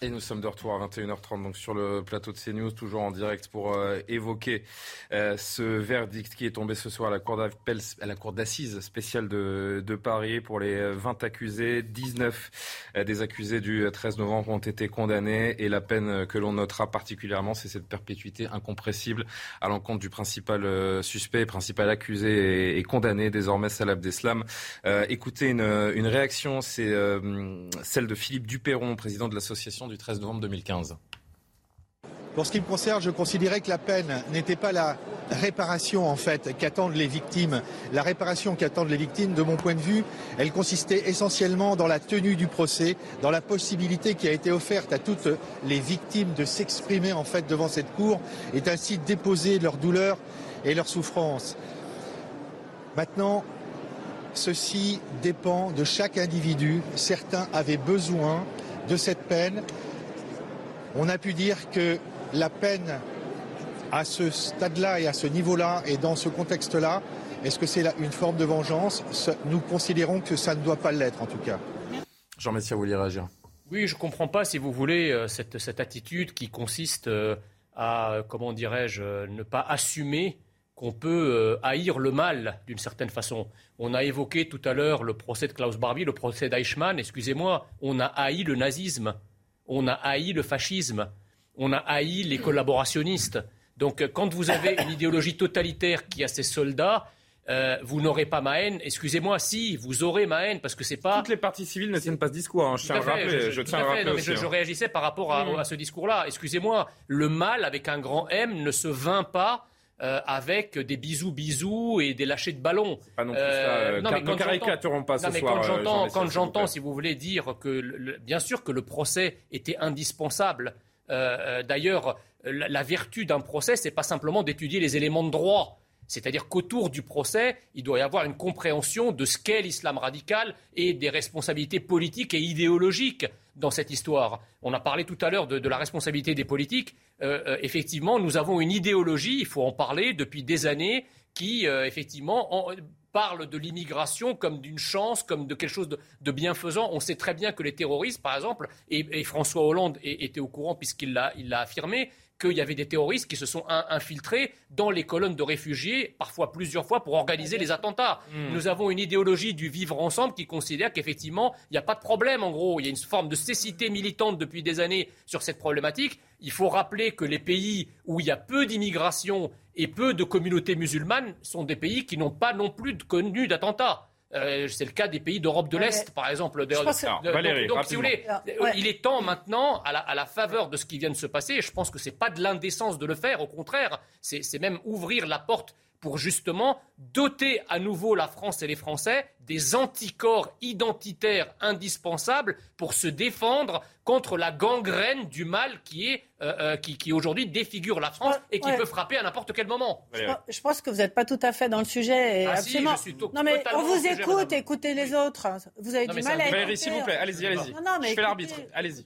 Et nous sommes de retour à 21h30 donc sur le plateau de CNews, toujours en direct pour euh, évoquer euh, ce verdict qui est tombé ce soir à la cour d'assises spéciale de, Paris pour les 20 accusés. 19 euh, des accusés du 13 novembre ont été condamnés et la peine que l'on notera particulièrement, c'est cette perpétuité incompressible à l'encontre du principal suspect, principal accusé et, et condamné désormais Salah Abdeslam. écoutez une, une réaction, c'est celle de Philippe Duperron, président de l'association du 13 novembre 2015 Pour ce qui me concerne, je considérais que la peine n'était pas la réparation en fait qu'attendent les victimes. La réparation qu'attendent les victimes, de mon point de vue, elle consistait essentiellement dans la tenue du procès, dans la possibilité qui a été offerte à toutes les victimes de s'exprimer en fait devant cette cour et ainsi déposer leur douleur et leur souffrance. Maintenant, ceci dépend de chaque individu. Certains avaient besoin de cette peine. On a pu dire que la peine À ce stade-là et à ce niveau-là et dans ce contexte-là, est-ce que c'est une forme de vengeance? Nous considérons que ça ne doit pas l'être en tout cas. Jean Messia, vous voulez réagir? Oui, je ne comprends pas, si vous voulez, euh, cette, cette attitude qui consiste euh, à, comment dirais-je, ne pas assumer qu'on peut haïr le mal d'une certaine façon. On a évoqué tout à l'heure le procès de Klaus Barbie, le procès d'Eichmann, excusez-moi, on a haï le nazisme, on a haï le fascisme, on a haï les collaborationnistes. Donc quand vous avez une idéologie totalitaire qui a ses soldats, euh, vous n'aurez pas ma haine. Excusez-moi, si, vous aurez ma haine, parce que c'est pas. Toutes les parties civiles ne tiennent pas ce discours. Hein. Je tiens à rappeler. Je, tiens à rappeler aussi, je, hein. réagissais par rapport à, ce discours-là. Excusez-moi, le mal avec un grand M ne se vint pas. Euh, avec des bisous bisous et des lâchers de ballons. Pas non plus euh, non, mais quand caricaturons pas ce soir. Quand j'entends, si vous voulez dire que, bien sûr que le procès était indispensable. D'ailleurs, la, la, vertu d'un procès, c'est pas simplement d'étudier les éléments de droit. C'est-à-dire qu'autour du procès, il doit y avoir une compréhension de ce qu'est l'islam radical et des responsabilités politiques et idéologiques dans cette histoire. On a parlé tout à l'heure de, la responsabilité des politiques. Euh, euh, effectivement, nous avons une idéologie, il faut en parler, depuis des années, qui, euh, effectivement, parle de l'immigration comme d'une chance, comme de quelque chose de, bienfaisant. On sait très bien que les terroristes, par exemple, et, François Hollande était au courant puisqu'il l'a affirmé, qu'il y avait des terroristes qui se sont infiltrés dans les colonnes de réfugiés, parfois plusieurs fois, pour organiser les attentats. Hmm. Nous avons une idéologie du vivre ensemble qui considère qu'effectivement, il n'y a pas de problème, en gros. Il y a une forme de cécité militante depuis des années sur cette problématique. Il faut rappeler que les pays où il y a peu d'immigration et peu de communautés musulmanes sont des pays qui n'ont pas non plus connu d'attentats. Euh, c'est le cas des pays d'Europe de l'Est, par exemple. donc, si vous voulez, il est temps maintenant, à la, faveur de ce qui vient de se passer, et je pense que ce n'est pas de l'indécence de le faire, au contraire, c'est même ouvrir la porte pour justement doter à nouveau la France et les Français des anticorps identitaires indispensables pour se défendre contre la gangrène du mal qui, est, euh, euh, qui, aujourd'hui défigure la France et qui peut frapper à n'importe quel moment. Je pense que vous n'êtes pas tout à fait dans le sujet. Ah absolument. Si, non mais on vous écoute, écoutez les autres. Vous avez du mal à Valérie, s'il vous plaît, allez-y, allez-y. Je fais l'arbitre, allez-y.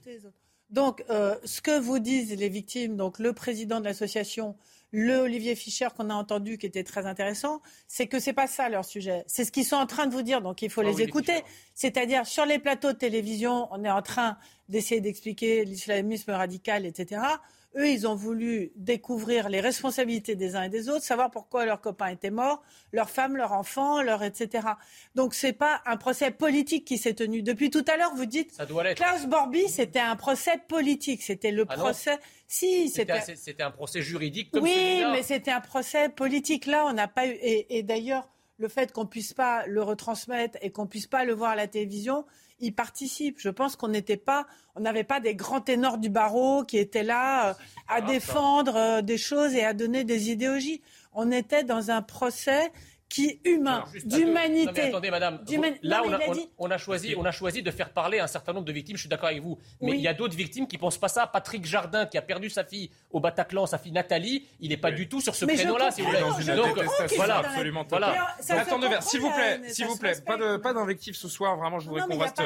Donc, euh, ce que vous disent les victimes, donc le président de l'association, le Olivier Fischer qu'on a entendu qui était très intéressant, c'est que c'est pas ça leur sujet. C'est ce qu'ils sont en train de vous dire, donc il faut les écouter. C'est-à-dire sur les plateaux de télévision, on est en train d'essayer d'expliquer l'islamisme radical, etc. Eux, ils ont voulu découvrir les responsabilités des uns et des autres, savoir pourquoi leur copain était mort, leur femme, leur enfant, leur etc. Donc c'est pas un procès politique qui s'est tenu. Depuis tout à l'heure, vous dites Ça doit Klaus Borby, c'était un procès politique. C'était le ah procès. Si, c'était. C'était un procès juridique. Comme oui, mais c'était un procès politique. Là, on n'a pas eu. Et, et d'ailleurs, le fait qu'on puisse pas le retransmettre et qu'on puisse pas le voir à la télévision, y participe. Je pense qu'on n'était pas, on n'avait pas des grands ténors du barreau qui étaient là euh, à défendre euh, des choses et à donner des idéologies. On était dans un procès qui humain, d'humanité. Attendez, madame, là, on, a, choisi, on a choisi de faire parler un certain nombre de victimes, je suis d'accord avec vous. Mais il y a d'autres victimes qui ne pensent pas ça. Patrick Jardin, qui a perdu sa fille au Bataclan, sa fille Nathalie, il n'est pas du tout sur ce créneau-là, si vous voulez. Donc, voilà, absolument. Voilà. Attendez, s'il vous plaît, s'il vous plaît, pas de, pas d'invectif ce soir. Vraiment, je voudrais qu'on reste,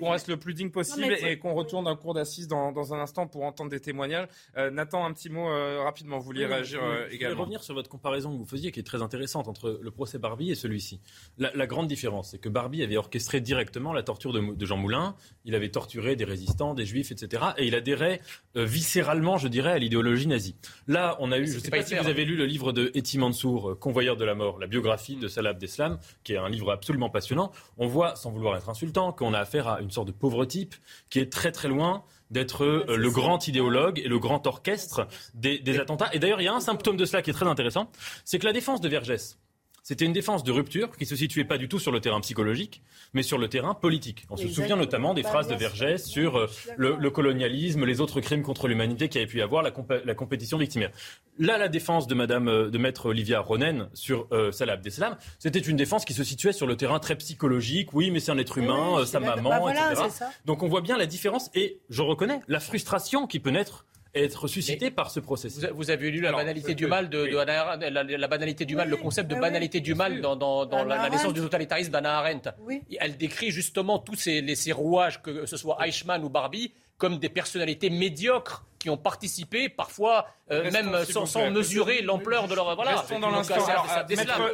qu'on reste le plus digne possible et qu'on retourne en cours d'assises dans, dans, un instant pour entendre des témoignages. Euh, Nathan, un petit mot euh, rapidement. Vous vouliez réagir euh, également. Je voulais revenir sur votre comparaison que vous faisiez, qui est très intéressante entre le procès Barbie et celui-ci. La, grande différence, c'est que Barbie avait orchestré directement la torture de, Jean Moulin. Il avait torturé des résistants, des juifs, etc. Et il adhérait euh, viscéralement, je dirais, à l'idéologie nazie. Là, on a eu, je ne sais pas, si vous avez lu le livre de Eti Mansour, euh, Convoyeur de la mort, la biographie de Salah Abdeslam, qui est un livre absolument passionnant. On voit, sans vouloir être insultant, qu'on a affaire à une sorte de pauvre type qui est très très loin d'être euh, le grand idéologue et le grand orchestre des, des attentats. Et d'ailleurs, il y a un symptôme de cela qui est très intéressant, c'est que la défense de Vergès, c'était une défense de rupture qui se situait pas du tout sur le terrain psychologique, mais sur le terrain politique. On se souvient notamment des phrases de Vergès sur euh, le, colonialisme, les autres crimes contre l'humanité qui avait pu y avoir, la, compétition victimaire. Là, la défense de Madame, euh, de Maître Olivia Ronen sur euh, Salah Abdeslam, c'était une défense qui se situait sur le terrain très psychologique. Oui, mais c'est un être humain, sa maman, bah etc. Donc on voit bien la différence et je reconnais la frustration qui peut naître être suscité par ce processus. Vous, avez lu la banalité du mal de, la, banalité du mal, le concept de banalité du mal dans, la, naissance du totalitarisme d'Anna Arendt. Elle décrit justement tous ces, rouages, que ce soit Eichmann ou Barbie, comme des personnalités médiocres qui ont participé, parfois euh, même sans, sans mesurer l'ampleur de leur... Voilà, Restons dans l'instant.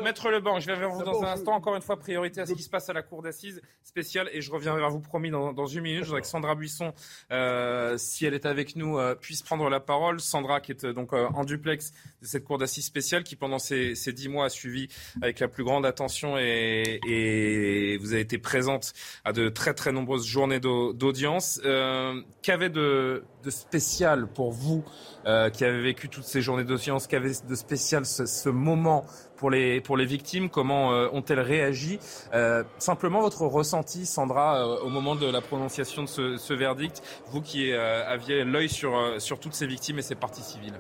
Maître, Lebon, je vais vers vous dans un instant. Encore une fois, priorité à ce qui se passe à la cour d'assises spéciale. Et je reviens vers vous, promis, dans, dans une minute. Je voudrais que Sandra Buisson, euh, si elle est avec nous, euh, puisse prendre la parole. Sandra, qui est euh, donc en duplex de cette cour d'assises spéciale, qui pendant ces, ces dix mois a suivi avec la plus grande attention et, et vous avez été présente à de très très nombreuses journées d'audience. Qu'avait de, de spécial pour vous euh, qui avez vécu toutes ces journées d'audience, qu'avait de spécial ce, moment pour les, pour les victimes Comment euh, ont-elles réagi? Euh, Simplement votre ressenti, Sandra, au moment de la prononciation de ce, ce verdict, vous qui aviez l'œil sur, sur toutes ces victimes et ces parties civiles.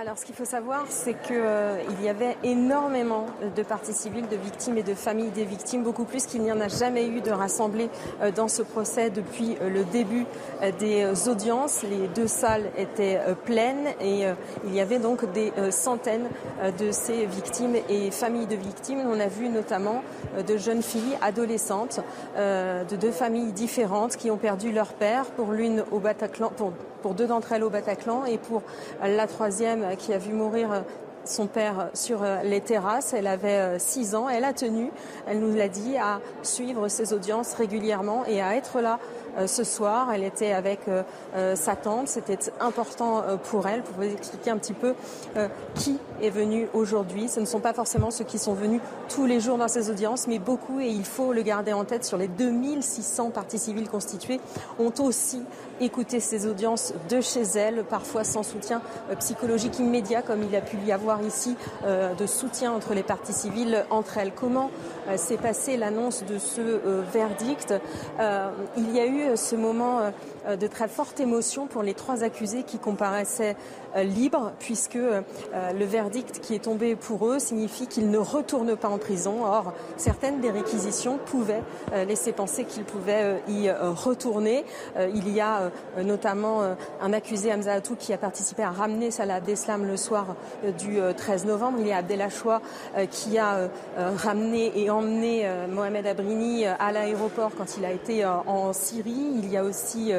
Alors, ce qu'il faut savoir, c'est qu'il euh, y avait énormément de parties civiles, de victimes et de familles des victimes, beaucoup plus qu'il n'y en a jamais eu de rassemblés euh, dans ce procès depuis euh, le début euh, des audiences. Les deux salles étaient pleines et il y avait donc des centaines de ces victimes et familles de victimes. On a vu notamment de jeunes filles adolescentes de deux familles différentes qui ont perdu leur père, pour l'une au Bataclan, pour pour deux d'entre elles au Bataclan et pour la troisième qui a vu mourir son père sur les terrasses. Elle avait six ans. Elle a tenu, elle nous l'a dit, à suivre ses audiences régulièrement et à être là ce soir. Elle était avec sa tante. C'était important pour elle pour vous expliquer un petit peu qui est venu aujourd'hui. Ce ne sont pas forcément ceux qui sont venus tous les jours dans ces audiences, mais beaucoup, et il faut le garder en tête, sur les 2600 parties civiles constituées, ont aussi écouté ces audiences de chez elles, parfois sans soutien psychologique immédiat, comme il a pu y avoir ici, de soutien entre les parties civiles entre elles. Comment s'est passée l'annonce de ce verdict? Il y a eu ce moment de très forte émotion pour les trois accusés qui comparaissaient libres, puisque le verdict qui est tombé pour eux signifie qu'ils ne retournent pas en prison. Or, certaines des réquisitions pouvaient laisser penser qu'ils pouvaient y retourner. Il y a notamment un accusé, Hamza Atou, qui a participé à ramener Salah Abdeslam le soir du 13 novembre. Il y a Abdelachoua qui a ramené et emmené Mohamed Abrini à l'aéroport quand il a été en Syrie. Il y a aussi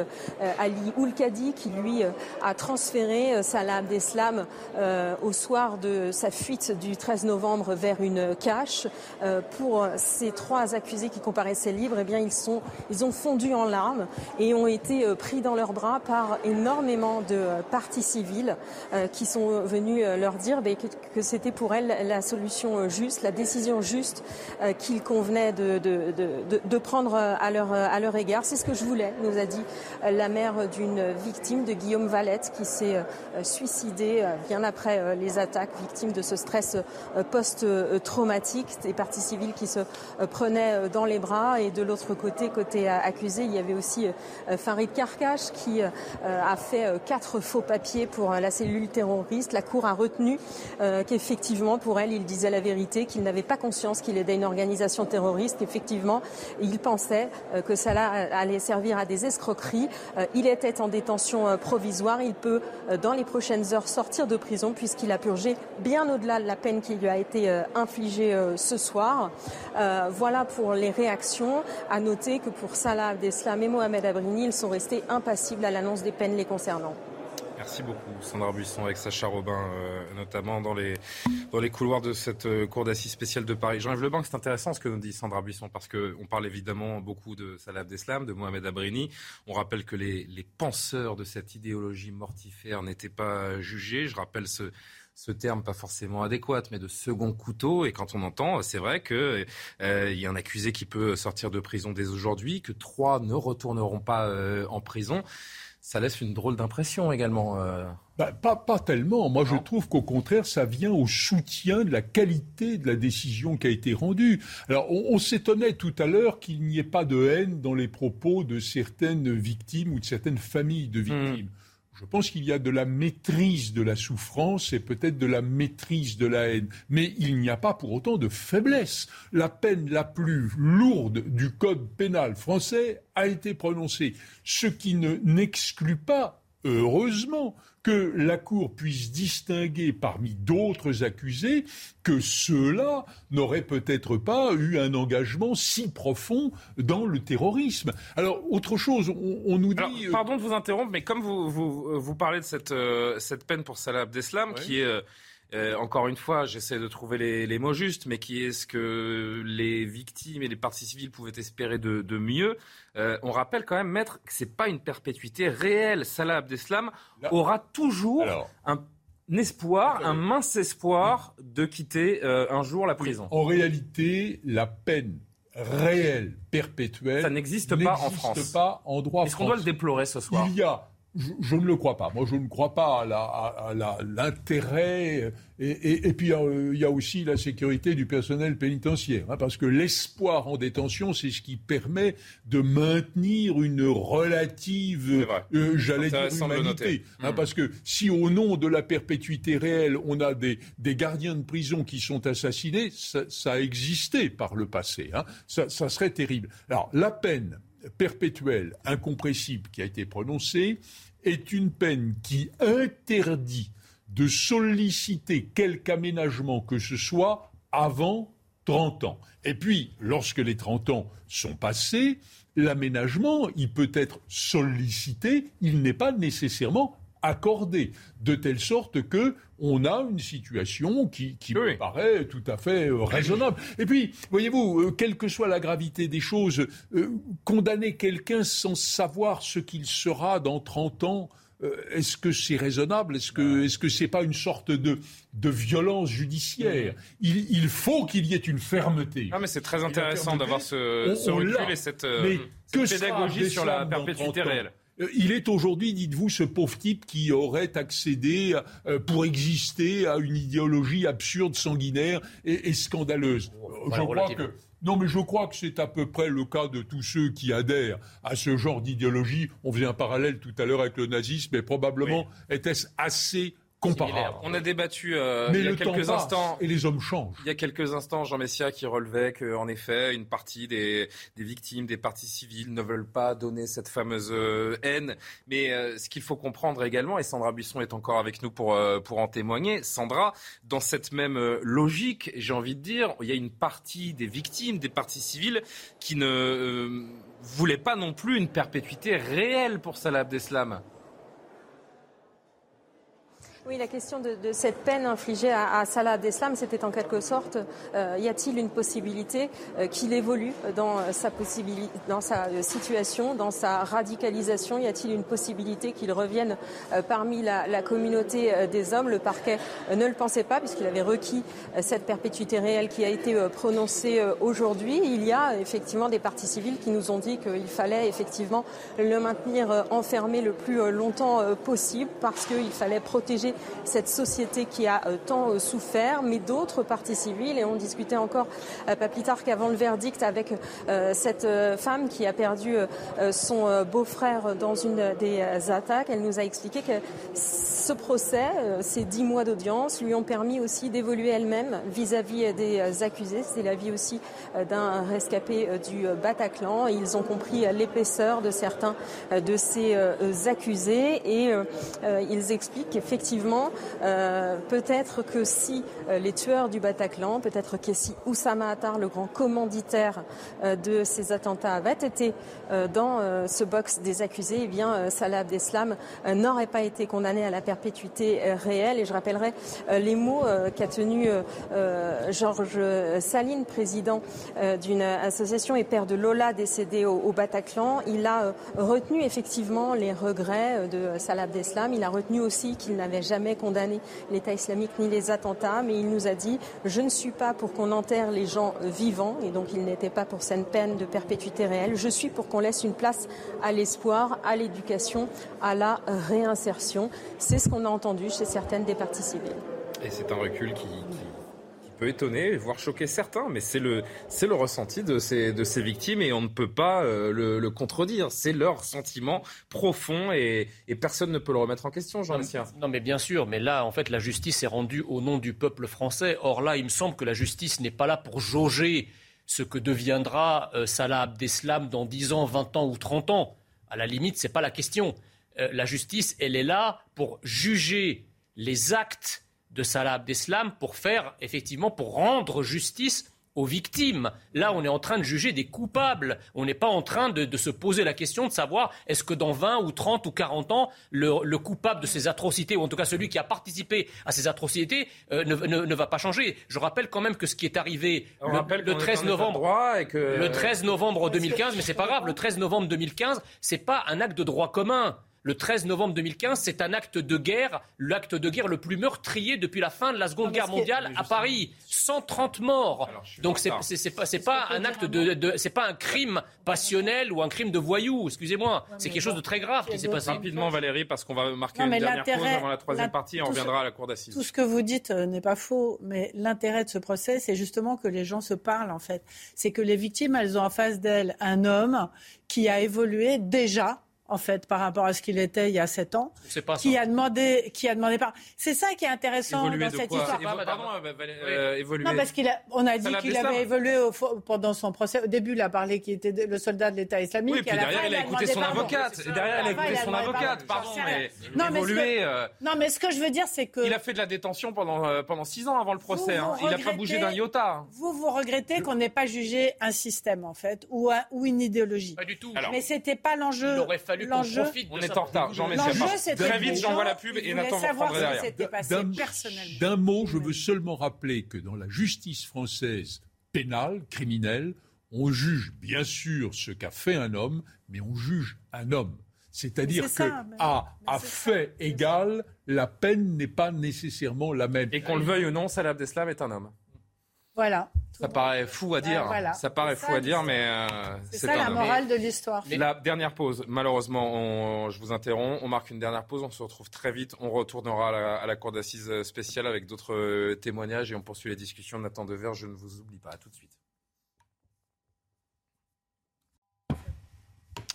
Ali Oulkadi qui, lui, a transféré Salah Abdeslam au soir de sa fuite du 13 novembre vers une cache. pour ces trois accusés qui comparaissaient libres, eh bien, ils, sont, ils ont fondu en larmes et ont été pris dans leurs bras par énormément de parties civiles qui sont venus leur dire que, que c'était pour elles la solution juste, la décision juste qu'il convenait de, prendre à leur égard. C'est ce que je voulais, nous a dit la mère d'une victime de Guillaume Valette qui s'est suicidé bien après les attaques, victime de ce stress post-traumatique, des parties civiles qui se prenaient dans les bras et de l'autre côté, côté accusé, il y avait aussi Farid Karkash qui a fait quatre faux papiers pour la cellule terroriste. La Cour a retenu qu'effectivement, pour elle, il disait la vérité, qu'il n'avait pas conscience qu'il aidait une organisation terroriste, qu'effectivement, il pensait que cela allait servir à des escroqueries. Il était en détention provisoire. Il peut, dans les prochaines heures, sortir de prison puisqu'il a purgé bien au-delà de la peine qui lui a été infligée ce soir. Voilà pour les réactions. À noter que pour Salah Abdeslam et Mohamed Abrini, ils sont restés impassibles à l'annonce des peines les concernant. Merci beaucoup, Sandra Buisson, avec Sacha Robin, euh, notamment dans les, couloirs de cette euh, cour d'assises spéciale de Paris. Jean-Yves Lebanc, c'est intéressant ce que nous dit Sandra Buisson, parce qu'on parle évidemment beaucoup de Salah Abdeslam, de Mohamed Abrini. On rappelle que les, penseurs de cette idéologie mortifère n'étaient pas jugés. Je rappelle ce, terme pas forcément adéquat, mais de second couteau. Et quand on entend, c'est vrai qu'il euh, y a un accusé qui peut sortir de prison dès aujourd'hui, que trois ne retourneront pas en prison. Ça laisse une drôle d'impression également. Euh... Bah, pas, pas, tellement. Moi, non. je trouve qu'au contraire, ça vient au soutien de la qualité de la décision qui a été rendue. Alors, on, on s'étonnait tout à l'heure qu'il n'y ait pas de haine dans les propos de certaines victimes ou de certaines familles de victimes. Mmh. Je pense qu'il y a de la maîtrise de la souffrance et peut-être de la maîtrise de la haine. Mais il n'y a pas pour autant de faiblesse. La peine la plus lourde du code pénal français a été prononcée, ce qui n'exclut pas heureusement, que la Cour puisse distinguer parmi d'autres accusés que ceux-là n'auraient peut-être pas eu un engagement si profond dans le terrorisme. Alors, autre chose, on, nous dit... Euh, pardon de vous interrompre, mais comme vous, vous, parlez de cette, euh, cette peine pour Salah Abdeslam, qui est... Euh, euh, encore une fois, j'essaie de trouver les, mots justes, mais qui est ce que les victimes et les parties civiles pouvaient espérer de, mieux. Euh, on rappelle quand même, maître, que c'est pas une perpétuité réelle. Salah Abdeslam aura toujours un espoir, un mince espoir de quitter euh, un jour la prison. En réalité, la peine réelle, perpétuelle, ça n'existe pas en France. pas en droit Est-ce qu'on doit le déplorer ce soir Il y a je, ne le crois pas. Moi, je ne crois pas à l'intérêt. Et, puis, il y a aussi la sécurité du personnel pénitentiaire. Hein, parce que l'espoir en détention, c'est ce qui permet de maintenir une relative, euh, j'allais dire, humanité. Hein, hmm. Parce que si au nom de la perpétuité réelle, on a des, gardiens de prison qui sont assassinés, ça, a existé par le passé. Hein. ça, ça serait terrible. Alors, la peine perpétuelle incompressible qui a été prononcée est une peine qui interdit de solliciter quelque aménagement que ce soit avant 30 ans. Et puis, lorsque les 30 ans sont passés, l'aménagement, il peut être sollicité, il n'est pas nécessairement accordé, de telle sorte que on a une situation qui, me paraît tout à fait euh, raisonnable. Et puis, voyez-vous, euh, quelle que soit la gravité des choses, euh, condamner quelqu'un sans savoir ce qu'il sera dans 30 ans, est-ce que c'est raisonnable? Est-ce que est-ce que c'est pas une sorte de de violence judiciaire? Il, faut qu'il y ait une fermeté. Ah mais c'est très intéressant d'avoir ce, recul et cette, pédagogie sur la perpétuité réelle. Euh, il est aujourd'hui, dites-vous, ce pauvre type qui aurait accédé euh, pour exister à une idéologie absurde, sanguinaire et, scandaleuse. Euh, je crois que non, mais je crois que c'est à peu près le cas de tous ceux qui adhèrent à ce genre d'idéologie. On faisait un parallèle tout à l'heure avec le nazisme, mais probablement était-ce assez on a débattu euh, il y a quelques instants. Et les hommes changent. Il y a quelques instants, Jean Messia qui relevait qu'en effet, une partie des, victimes, des parties civiles ne veulent pas donner cette fameuse euh, haine. Mais euh, ce qu'il faut comprendre également, et Sandra Buisson est encore avec nous pour, pour en témoigner, Sandra, dans cette même logique, j'ai envie de dire, il y a une partie des victimes, des parties civiles qui ne voulaient pas non plus une perpétuité réelle pour Salah Abdeslam. Oui, la question de, cette peine infligée à, Salah Abdeslam, c'était en quelque sorte, euh, y a-t-il une possibilité euh, qu'il évolue dans sa, euh, situation, dans sa radicalisation? Y a-t-il une possibilité qu'il revienne parmi la, communauté des hommes? Le parquet ne le pensait pas puisqu'il avait requis cette perpétuité réelle qui a été prononcée aujourd'hui. Il y a effectivement des partis civils qui nous ont dit qu'il fallait effectivement le maintenir enfermé le plus longtemps possible parce qu'il fallait protéger cette société qui a euh, tant euh, souffert, mais d'autres parties civiles. Et on discutait encore euh, pas plus tard qu'avant le verdict avec cette femme qui a perdu son beau-frère dans une des attaques. Elle nous a expliqué que ce procès, ces dix mois d'audience, lui ont permis aussi d'évoluer elle-même vis-à-vis des accusés. C'est la vie aussi d'un rescapé du Bataclan. Ils ont compris l'épaisseur de certains de ces accusés et ils expliquent qu'effectivement, euh, peut-être que si euh, les tueurs du Bataclan, peut-être que si Oussama Attar, le grand commanditaire euh, de ces attentats, avait été dans ce box des accusés, eh bien Salah Abdeslam n'aurait pas été condamné à la perpétuité réelle. Et je rappellerai les mots qu'a tenu Georges Saline, président d'une association et père de Lola décédé au, Bataclan. Il a retenu effectivement les regrets de Salah Abdeslam. Il a retenu aussi qu'il n'avait jamais condamné l'État islamique ni les attentats, mais il nous a dit je ne suis pas pour qu'on enterre les gens vivants, et donc il n'était pas pour cette peine de perpétuité réelle. Je suis pour qu'on laisse une place à l'espoir, à l'éducation, à la réinsertion. C'est ce qu'on a entendu chez certaines des parties civiles. Et c'est un recul qui, peut étonner, voire choquer certains, mais c'est le, c'est le ressenti de ces, de ces victimes et on ne peut pas euh, le, contredire. C'est leur sentiment profond et, personne ne peut le remettre en question, Jean non, non, mais bien sûr, mais là, en fait, la justice est rendue au nom du peuple français. Or là, il me semble que la justice n'est pas là pour jauger ce que deviendra euh, Salah Abdeslam dans 10 ans, 20 ans ou 30 ans. À la limite, ce n'est pas la question. euh, la justice, elle est là pour juger les actes de Salah Abdeslam, pour faire, effectivement, pour rendre justice aux victimes. Là, on est en train de juger des coupables. On n'est pas en train de, se poser la question de savoir est-ce que dans 20 ou 30 ou 40 ans, le, coupable de ces atrocités, ou en tout cas celui qui a participé à ces atrocités, euh, ne, va pas changer. Je rappelle quand même que ce qui est arrivé le, 13 novembre, et que... le 13 novembre 2015, mais c'est pas grave, le 13 novembre 2015, c'est pas un acte de droit commun le 13 novembre 2015, c'est un acte de guerre, l'acte de guerre le plus meurtrier depuis la fin de la Seconde Guerre mondiale à Paris. 130 morts. Donc c'est pas pas un acte de, c'est pas un crime passionnel ou un crime de voyou. Excusez-moi, c'est quelque chose de très grave qui s'est passé. Rapidement, Valérie, parce qu'on va marquer une dernière pause avant la troisième partie et on reviendra à la cour d'assises. Tout ce que vous dites euh, n'est pas faux, mais l'intérêt de ce procès, c'est justement que les gens se parlent en fait. C'est que les victimes, elles ont en face d'elles un homme qui a évolué déjà en fait, par rapport à ce qu'il était il y a sept ans, qui a demandé, qui a demandé pas. C'est ça qui est intéressant dans cette histoire. pardon, euh, euh, Non, parce qu'on a, on a dit qu'il avait évolué pendant son procès. Au début, il a parlé qu'il était le soldat de l'État islamique. Oui, puis derrière, il a écouté son avocate. Derrière, il a écouté son avocate. Pardon, mais non, évolué. Euh, non, mais ce que je veux dire, c'est que il a fait de la détention pendant pendant six ans avant le procès. Hein. Il n'a pas bougé d'un iota. Vous vous regrettez qu'on n'ait pas jugé un système en fait ou une idéologie. Pas du tout. Mais c'était pas l'enjeu. Il aurait fallu On est en retard. Jean Messia Très vite, j'envoie la pub et Nathan vous derrière. D'un mot, je veux seulement rappeler que dans la justice française pénale, criminelle, on juge bien sûr ce qu'a fait un homme, mais on juge un homme. C'est-à-dire que à, fait égal, la peine n'est pas nécessairement la même. Et qu'on le veuille ou non, Salah Abdeslam est un homme. Voilà. Ça paraît fou à dire. Ça paraît fou à dire, mais euh, c'est ça la morale de l'histoire. La dernière pause. Malheureusement, je vous interromps. On marque une dernière pause. On se retrouve très vite. On retournera à la, cour d'assises spéciale avec d'autres euh, témoignages et on poursuit les discussions. Nathan Dever, je ne vous oublie pas. À tout de suite.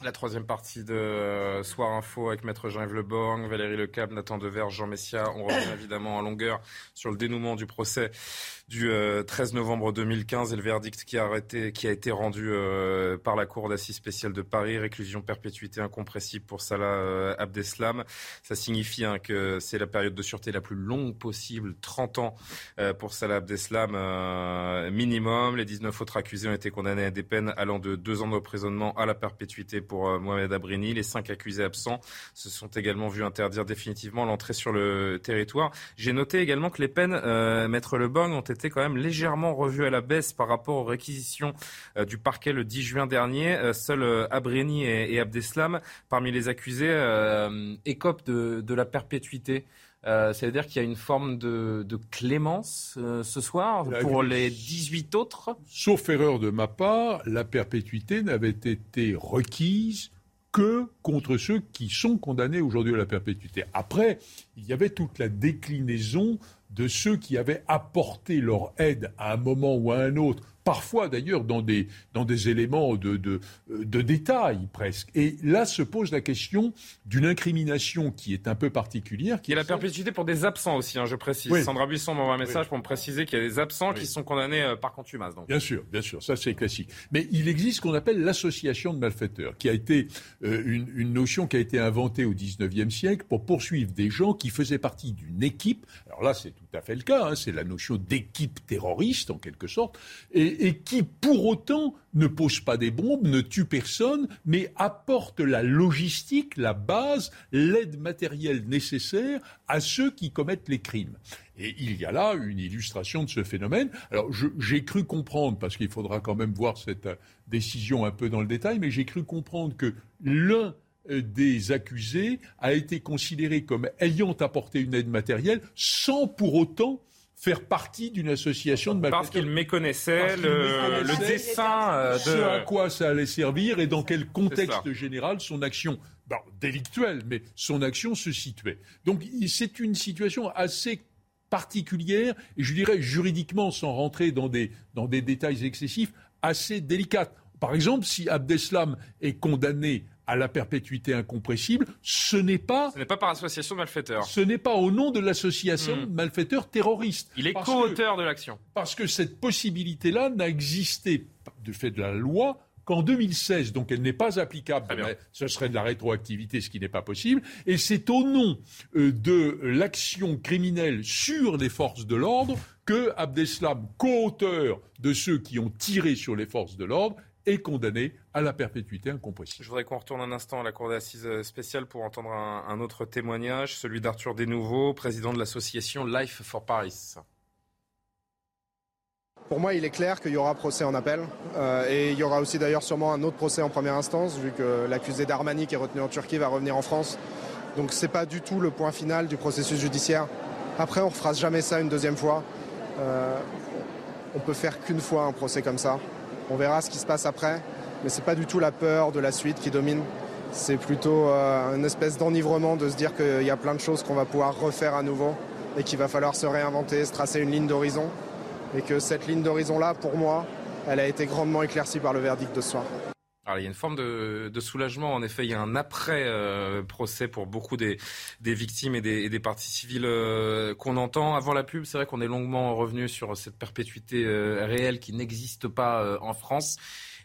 La troisième partie de euh, Soir Info avec Maître Jean-Yves Leborgne, Valérie Lecab, Nathan Dever, Jean Messia. On revient *coughs* évidemment en longueur sur le dénouement du procès du 13 euh, novembre 2015 et le verdict qui a, arrêté, qui a été rendu euh, par la Cour d'assises spéciale de Paris, réclusion perpétuité incompressible pour Salah Abdeslam. Ça signifie hein, que c'est la période de sûreté la plus longue possible, 30 ans pour Salah Abdeslam minimum. Les 19 autres accusés ont été condamnés à des peines allant de 2 ans d'emprisonnement à la perpétuité pour Mohamed Abrini. Les 5 accusés absents se sont également vus interdire définitivement l'entrée sur le territoire. J'ai noté également que les peines, Maître Lebong, ont été quand même légèrement revu à la baisse par rapport aux réquisitions euh, du parquet le 10 juin dernier. Euh, seuls euh, Abreni et, Abdeslam, parmi les accusés, écopent de, la perpétuité. C'est-à-dire qu'il y a une forme de, clémence ce soir pour les 18 autres? Sauf erreur de ma part, la perpétuité n'avait été requise que contre ceux qui sont condamnés aujourd'hui à la perpétuité. Après, il y avait toute la déclinaison de ceux qui avaient apporté leur aide à un moment ou à un autre parfois d'ailleurs dans des, dans des éléments de, de, de, détail presque. Et là se pose la question d'une incrimination qui est un peu particulière. Qui il y a la perpétuité pour des absents aussi, hein, je précise. Sandra Buisson m'envoie un message pour me préciser qu'il y a des absents qui sont condamnés euh, par contumace. Donc. Bien sûr, bien sûr, ça c'est classique. Mais il existe ce qu'on appelle l'association de malfaiteurs, qui a été euh, une, une, notion qui a été inventée au 19e siècle pour poursuivre des gens qui faisaient partie d'une équipe. Alors là, c'est tout à fait le cas, hein, c'est la notion d'équipe terroriste en quelque sorte. Et, et, qui pour autant ne pose pas des bombes, ne tue personne, mais apporte la logistique, la base, l'aide matérielle nécessaire à ceux qui commettent les crimes. Et il y a là une illustration de ce phénomène. Alors j'ai cru comprendre, parce qu'il faudra quand même voir cette euh, décision un peu dans le détail, mais j'ai cru comprendre que l'un euh, des accusés a été considéré comme ayant apporté une aide matérielle sans pour autant faire partie d'une association de malfaiteurs. Parce qu'il méconnaissait le, le, dessin euh, de... Ce à quoi ça allait servir et dans quel contexte général son action, bon, délictuelle, mais son action se situait. Donc c'est une situation assez particulière et je dirais juridiquement, sans rentrer dans des, dans des détails excessifs, assez délicate. Par exemple, si Abdeslam est condamné à la perpétuité incompressible, ce n'est pas. Ce n'est pas par association de malfaiteurs. Ce n'est pas au nom de l'association hmm. de malfaiteurs terroristes. Il est co-auteur de l'action. Parce que cette possibilité-là n'a existé, du fait de la loi, qu'en 2016, donc elle n'est pas applicable, ce serait de la rétroactivité, ce qui n'est pas possible, et c'est au nom euh, de l'action criminelle sur les forces de l'ordre que Abdeslam, co-auteur de ceux qui ont tiré sur les forces de l'ordre, est condamné à la perpétuité incompressible. Je voudrais qu'on retourne un instant à la Cour d'assises spéciale pour entendre un, autre témoignage, celui d'Arthur Desnouveaux, président de l'association Life for Paris. Pour moi, il est clair qu'il y aura procès en appel. Euh, et il y aura aussi d'ailleurs sûrement un autre procès en première instance, vu que l'accusé d'Armani qui est retenu en Turquie va revenir en France. Donc ce n'est pas du tout le point final du processus judiciaire. Après, on ne refera jamais ça une deuxième fois. Euh, on peut faire qu'une fois un procès comme ça. On verra ce qui se passe après, mais ce n'est pas du tout la peur de la suite qui domine. C'est plutôt euh, une espèce d'enivrement de se dire qu'il y a plein de choses qu'on va pouvoir refaire à nouveau et qu'il va falloir se réinventer, se tracer une ligne d'horizon. Et que cette ligne d'horizon-là, pour moi, elle a été grandement éclaircie par le verdict de ce soir. Alors, il y a une forme de, soulagement. En effet, il y a un après-procès pour beaucoup des, victimes et des, parties civiles euh, qu'on entend. Avant la pub, c'est vrai qu'on est longuement revenu sur cette perpétuité euh, réelle qui n'existe pas euh, en France.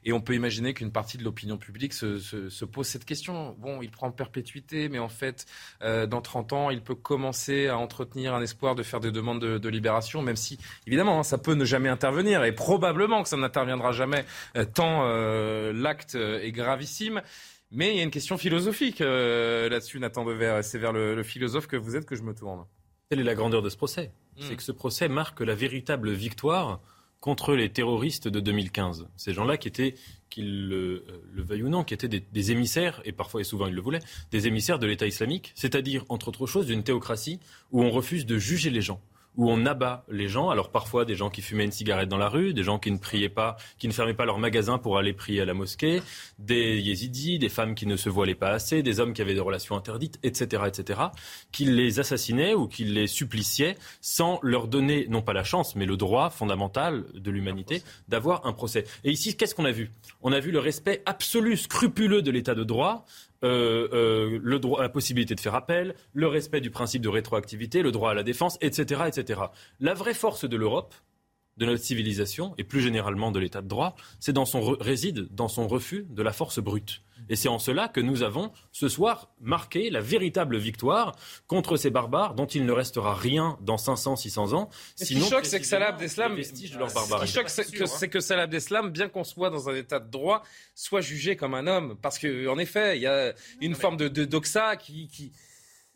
Et on peut imaginer qu'une partie de l'opinion publique se, pose cette question. Bon, il prend perpétuité, mais en fait, euh, dans 30 ans, il peut commencer à entretenir un espoir de faire des demandes de, libération, même si, évidemment, hein, ça peut ne jamais intervenir, et probablement que ça n'interviendra jamais, euh, tant euh, l'acte est gravissime. Mais il y a une question philosophique là-dessus, Nathan Dever. C'est vers le, philosophe que vous êtes que je me tourne. Quelle est la grandeur de ce procès C'est hmm. que ce procès marque la véritable victoire contre les terroristes de 2015. Ces gens-là qui étaient, qu'ils le, euh, le, veuillent ou non, qui étaient des, émissaires, et parfois et souvent ils le voulaient, des émissaires de l'État islamique, c'est-à-dire, entre autres choses, d'une théocratie où on refuse de juger les gens où on abat les gens. Alors parfois des gens qui fumaient une cigarette dans la rue, des gens qui ne priaient pas, qui ne fermaient pas leur magasin pour aller prier à la mosquée, des yézidis, des femmes qui ne se voilaient pas assez, des hommes qui avaient des relations interdites, etc., etc., qui les assassinaient ou qui les suppliciaient sans leur donner non pas la chance, mais le droit fondamental de l'humanité d'avoir un procès. Et ici, qu'est-ce qu'on a vu? On a vu le respect absolu, scrupuleux de l'état de droit euh, euh, le droit, la possibilité de faire appel, le respect du principe de rétroactivité, le droit à la défense, etc., etc. La vraie force de l'Europe, de notre civilisation et plus généralement de l'état de droit, c'est dans son réside dans son refus de la force brute. Et c'est en cela que nous avons ce soir marqué la véritable victoire contre ces barbares dont il ne restera rien dans 500, 600 ans. Ce qui choque, c'est que Salah Abdeslam, ce qui choque, c'est que, Salah Abdeslam, bien qu'on soit dans un état de droit, soit jugé comme un homme. Parce qu'en effet, il y a une forme de, doxa qui, qui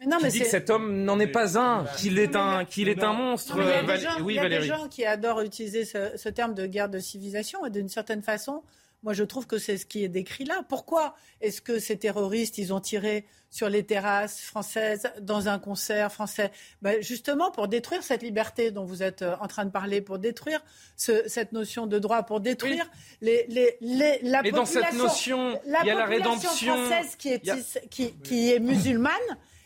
non, mais dit que cet homme n'en est pas un, qu'il est un, qu'il est un monstre. il y a des gens, oui, il y a des gens qui adorent utiliser ce, ce terme de guerre de civilisation et d'une certaine façon, moi, je trouve que c'est ce qui est décrit là. Pourquoi est-ce que ces terroristes, ils ont tiré sur les terrasses françaises dans un concert français? Ben Justement pour détruire cette liberté dont vous êtes euh, en train de parler, pour détruire cette notion de droit, pour détruire les, les, les, la population, dans cette notion, il y a la rédemption. française qui est, qui, qui est musulmane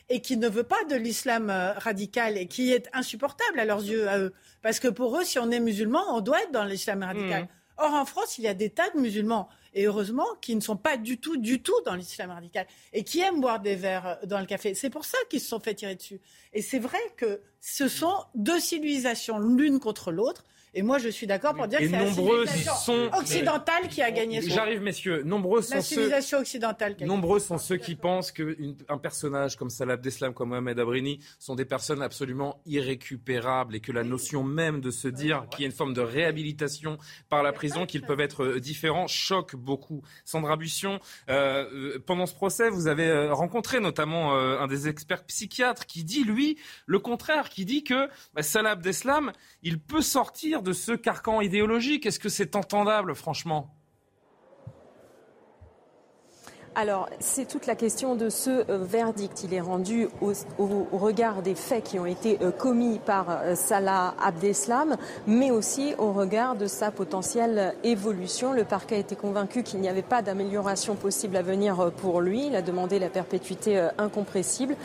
et qui ne veut pas de l'islam euh, radical et qui est insupportable à leurs yeux, à eux. Parce que pour eux, si on est musulman, on doit être dans l'islam radical. Mmh. Or, en France, il y a des tas de musulmans, et heureusement, qui ne sont pas du tout, du tout dans l'islam radical, et qui aiment boire des verres dans le café. C'est pour ça qu'ils se sont fait tirer dessus. Et c'est vrai que ce sont deux civilisations l'une contre l'autre. Et moi, je suis d'accord pour dire que c'est la civilisation occidentale qui a gagné. J'arrive, messieurs. Nombreux sont la civilisation occidentale. nombreux sont ceux qui pensent qu'un personnage comme Salah Abdeslam, comme Mohamed Abrini, sont des personnes absolument irrécupérables et que la notion même de se dire qu'il y a une forme de réhabilitation par la prison, qu'ils peuvent être euh, différents, choque beaucoup. Sandra Bussion, euh, euh, pendant ce procès, vous avez rencontré notamment un des experts psychiatres qui dit, lui, le contraire, qui dit que bah, Salah Abdeslam, il peut sortir de ce carcan idéologique? Est-ce que c'est entendable, franchement? Alors, c'est toute la question de ce euh, verdict. Il est rendu au, regard des faits qui ont été euh, commis par euh, Salah Abdeslam, mais aussi au regard de sa potentielle évolution. Le parquet a été convaincu qu'il n'y avait pas d'amélioration possible à venir pour lui. Il a demandé la perpétuité incompressible.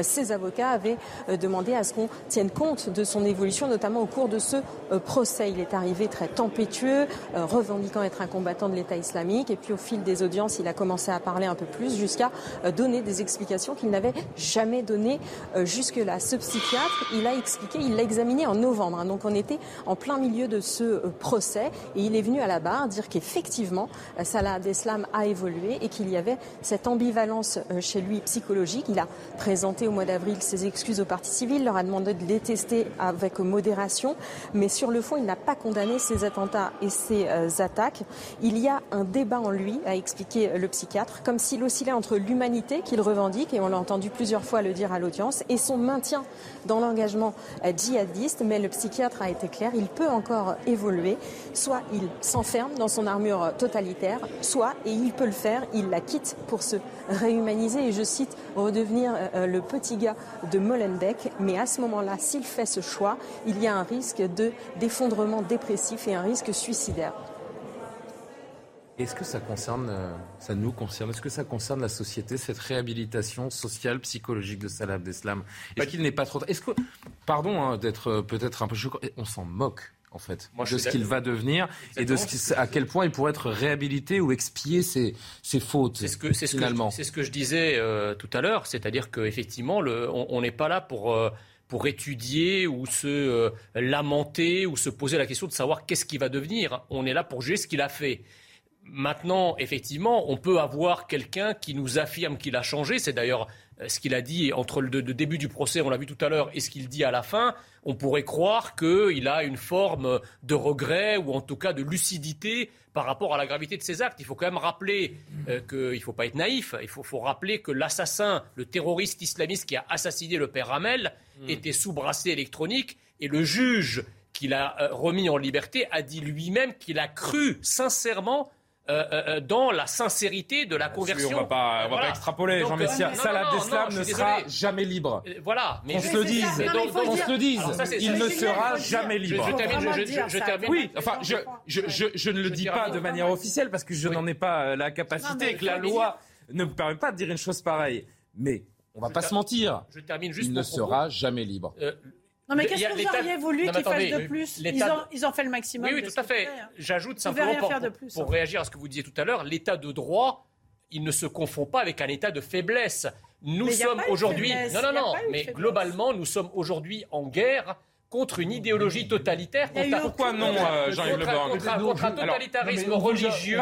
Ses avocats avaient demandé à ce qu'on tienne compte de son évolution, notamment au cours de ce procès. Il est arrivé très tempétueux, revendiquant être un combattant de l'État islamique, et puis au fil des audiences, il a commencé à parler un peu plus, jusqu'à donner des explications qu'il n'avait jamais données jusque-là. Ce psychiatre, il a expliqué, il l'a examiné en novembre, hein. donc on était en plein milieu de ce procès, et il est venu à la barre dire qu'effectivement, Salah Abdeslam a évolué et qu'il y avait cette ambivalence chez lui psychologique. Il a présenté au mois d'avril ses excuses aux partis civils, leur a demandé de les tester avec modération, mais sur le fond, il n'a pas condamné ces attentats et ces euh, attaques. Il y a un débat en lui, a expliqué le psychiatre, comme s'il oscillait entre l'humanité qu'il revendique, et on l'a entendu plusieurs fois le dire à l'audience, et son maintien dans l'engagement euh, djihadiste. Mais le psychiatre a été clair, il peut encore évoluer. Soit il s'enferme dans son armure totalitaire, soit, et il peut le faire, il la quitte pour se réhumaniser et, je cite, redevenir euh, le petit gars de Molenbeek. Mais à ce moment-là, s'il fait ce choix, il y a un risque d'effondrement dépressif et un risque suicidaire. Est-ce que ça concerne, euh, ça nous concerne, est-ce que ça concerne la société, cette réhabilitation sociale, psychologique de Salah Abdeslam? Est-ce qu'il n'est pas trop... Est-ce que, pardon hein, d'être euh, peut-être un peu choquant, on s'en moque en fait, de ce qu'il va devenir et de ce à quel point il pourrait être réhabilité ou expier ses, ses fautes. C'est ce que, c'est finalement. C'est ce que je disais euh, tout à l'heure, c'est-à-dire qu'effectivement, on n'est pas là pour pour étudier ou se euh, lamenter ou se poser la question de savoir qu'est-ce qui va devenir. On est là pour juger ce qu'il a fait. Maintenant, effectivement, on peut avoir quelqu'un qui nous affirme qu'il a changé. C'est d'ailleurs euh, ce qu'il a dit entre le, début du procès, on l'a vu tout à l'heure, et ce qu'il dit à la fin. On pourrait croire qu'il a une forme de regret ou en tout cas de lucidité par rapport à la gravité de ses actes. Il faut quand même rappeler euh, qu'il ne faut pas être naïf. Il faut, rappeler que l'assassin, le terroriste islamiste qui a assassiné le père Ramel, hmm. était sous bracelet électronique et le juge qu'il a euh, remis en liberté a dit lui-même qu'il a cru sincèrement euh, euh, dans la sincérité de la conversion. on ne va pas, va pas extrapoler, Jean Messia. Salah Abdeslam ne sera jamais libre. voilà. Mais on se le dise. On se le dise. Il ne sera jamais libre. Je termine. Je termine. Oui, enfin, je ne le dis pas de manière officielle parce que je n'en ai pas la capacité et que la loi ne me permet pas de dire une chose pareille. Mais on ne va pas se mentir. Je termine juste. Il ne sera jamais libre. Non, mais qu'est-ce que vous auriez voulu qu'ils fassent de plus? Ils ont, ils ont, fait le maximum. Oui, oui, tout à fait. Hein. J'ajoute simplement pour, pour, réagir à ce que vous disiez tout à l'heure, l'état de droit, il ne se confond pas avec un état de faiblesse. Nous sommes aujourd'hui. Non, non, non. Mais globalement, nous sommes aujourd'hui en guerre contre une idéologie totalitaire. Pourquoi non, Jean-Yves Le Contre, contre, un totalitarisme religieux.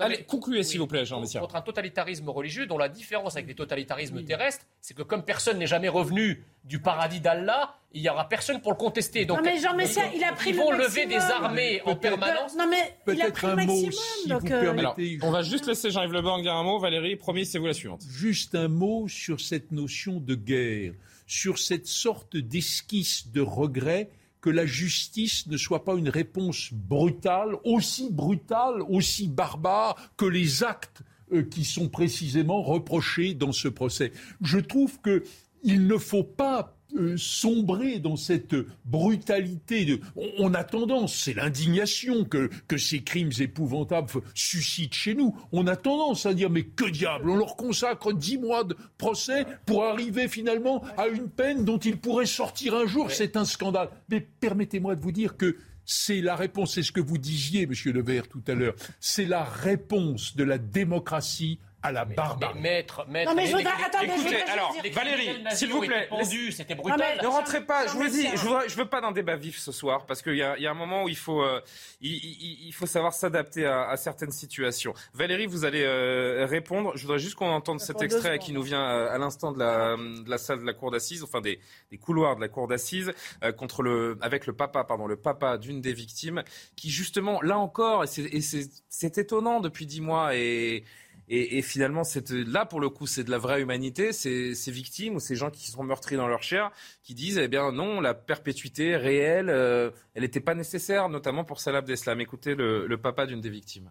Allez, concluez, s'il vous plaît, Jean Messia. Contre un totalitarisme religieux dont la différence avec les totalitarismes terrestres, c'est que comme personne n'est jamais revenu du paradis d'Allah, il n'y aura personne pour le contester. Donc, non, mais Jean Messia, il a pris Ils vont lever des armées en permanence. Non, mais il a pris le maximum. Si donc, euh... Alors, on va juste laisser Jean-Yves Le Borgne dire un mot. Valérie, promis, c'est vous la suivante. Juste un mot sur cette notion de guerre sur cette sorte d'esquisse de regret que la justice ne soit pas une réponse brutale, aussi brutale, aussi barbare que les actes euh, qui sont précisément reprochés dans ce procès. Je trouve qu'il ne faut pas euh, sombrer dans cette brutalité. On, a tendance, c'est l'indignation que, que ces crimes épouvantables suscitent chez nous. On a tendance à dire mais que diable, on leur consacre dix mois de procès pour arriver finalement à une peine dont ils pourraient sortir un jour. C'est un scandale. Mais permettez-moi de vous dire que c'est la réponse, c'est ce que vous disiez, Monsieur Levert, tout à l'heure, c'est la réponse de la démocratie à la barbarie. Maître, maître. Non mais je voudrais... Attendez, Écoutez, alors, Valérie, s'il vous plaît, c'était brutal. ne rentrez pas. Je vous dis, je veux, je veux pas d'un débat vif ce soir parce qu'il y, y a, un moment où il faut, euh, il, il, faut savoir s'adapter à, à, certaines situations. Valérie, vous allez euh, répondre. Je voudrais juste qu'on entende cet extrait qui nous vient euh, à l'instant de la, de la salle de la cour d'assises, enfin des, des, couloirs de la cour d'assises, contre le, avec le papa, pardon, le papa d'une des victimes, qui justement, là encore, et c'est étonnant depuis dix mois et et, finalement, là, pour le coup, c'est de la vraie humanité. Ces, ces victimes ou ces gens qui sont meurtris dans leur chair qui disent, eh bien non, la perpétuité réelle, euh, elle n'était pas nécessaire, notamment pour Salah Abdeslam. Écoutez le, le papa d'une des victimes.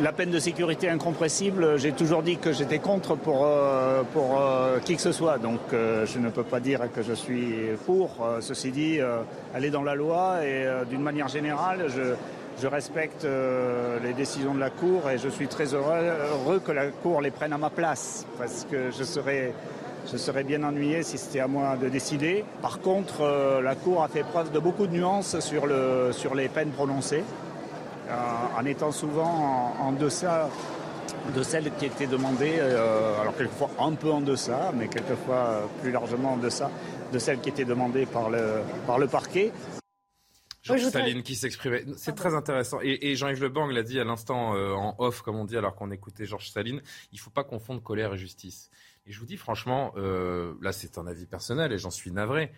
La peine de sécurité incompressible, j'ai toujours dit que j'étais contre pour, euh, pour euh, qui que ce soit. Donc je ne peux pas dire que je suis pour. ceci dit, elle est dans la loi et d'une manière générale, je, je respecte euh, les décisions de la Cour et je suis très heureux, que la Cour les prenne à ma place parce que je serais, je serais bien ennuyé si c'était à moi de décider. Par contre, euh, la Cour a fait preuve de beaucoup de nuances sur, le, sur les peines prononcées, euh, en étant souvent en, deçà de celle qui était demandée, euh, alors quelquefois un peu en deçà, mais quelquefois plus largement en deçà de celle qui était demandée par le, par le parquet. Jean Staline qui s'exprimait. C'est très intéressant. Et, Jean-Yves Le Bang l'a dit à l'instant euh, en off, comme on dit, alors qu'on écoutait Georges Staline. Il ne faut pas confondre colère et justice. Et je vous dis franchement, là c'est un avis personnel et j'en suis navré.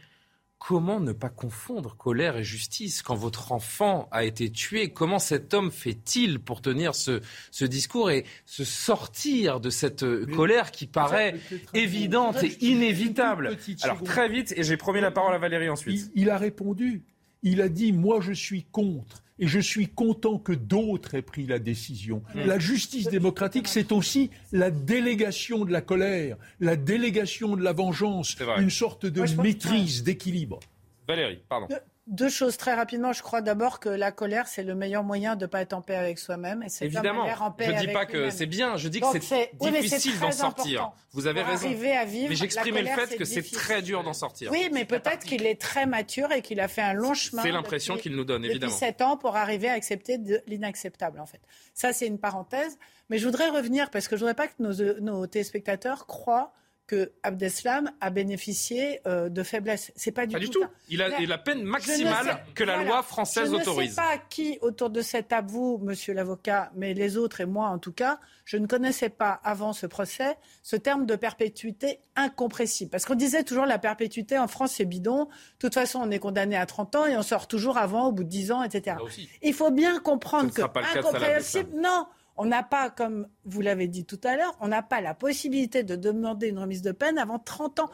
Comment ne pas confondre colère et justice quand votre enfant a été tué? Comment cet homme fait-il pour tenir ce, discours et se sortir de cette euh, colère qui paraît évidente et inévitable? Alors très vite, et j'ai promis la parole à Valérie ensuite. il a répondu. Il a dit, moi je suis contre. Et je suis content que d'autres aient pris la décision. La justice démocratique, c'est aussi la délégation de la colère, la délégation de la vengeance, une sorte de maîtrise, d'équilibre. Valérie, pardon. Deux choses très rapidement. Je crois d'abord que la colère, c'est le meilleur moyen de ne pas être en paix avec soi-même. Et c'est Évidemment. En paix je ne dis pas que c'est bien. Je dis que c'est difficile d'en sortir. Vous avez raison. À vivre, mais j'exprimais le fait que c'est très dur d'en sortir. Oui, mais peut-être qu'il est très mature et qu'il a fait un long chemin. C'est l'impression qu'il nous donne, évidemment. Depuis 7 ans pour arriver à accepter l'inacceptable, en fait. Ça, c'est une parenthèse. Mais je voudrais revenir parce que je ne voudrais pas que nos, nos téléspectateurs croient que Abdeslam a bénéficié euh, de faiblesse. C'est pas du pas tout. Du tout. Il a la peine maximale que la loi française autorise. Je ne sais pas qui autour de cette table, vous, monsieur l'avocat, mais les autres et moi en tout cas, je ne connaissais pas avant ce procès ce terme de perpétuité incompressible. Parce qu'on disait toujours la perpétuité en France c'est bidon. De toute façon, on est condamné à 30 ans et on sort toujours avant, au bout de 10 ans, etc. Il faut bien comprendre que incompréhensible, non. On n'a pas, comme vous l'avez dit tout à l'heure, on n'a pas la possibilité de demander une remise de peine avant 30 ans.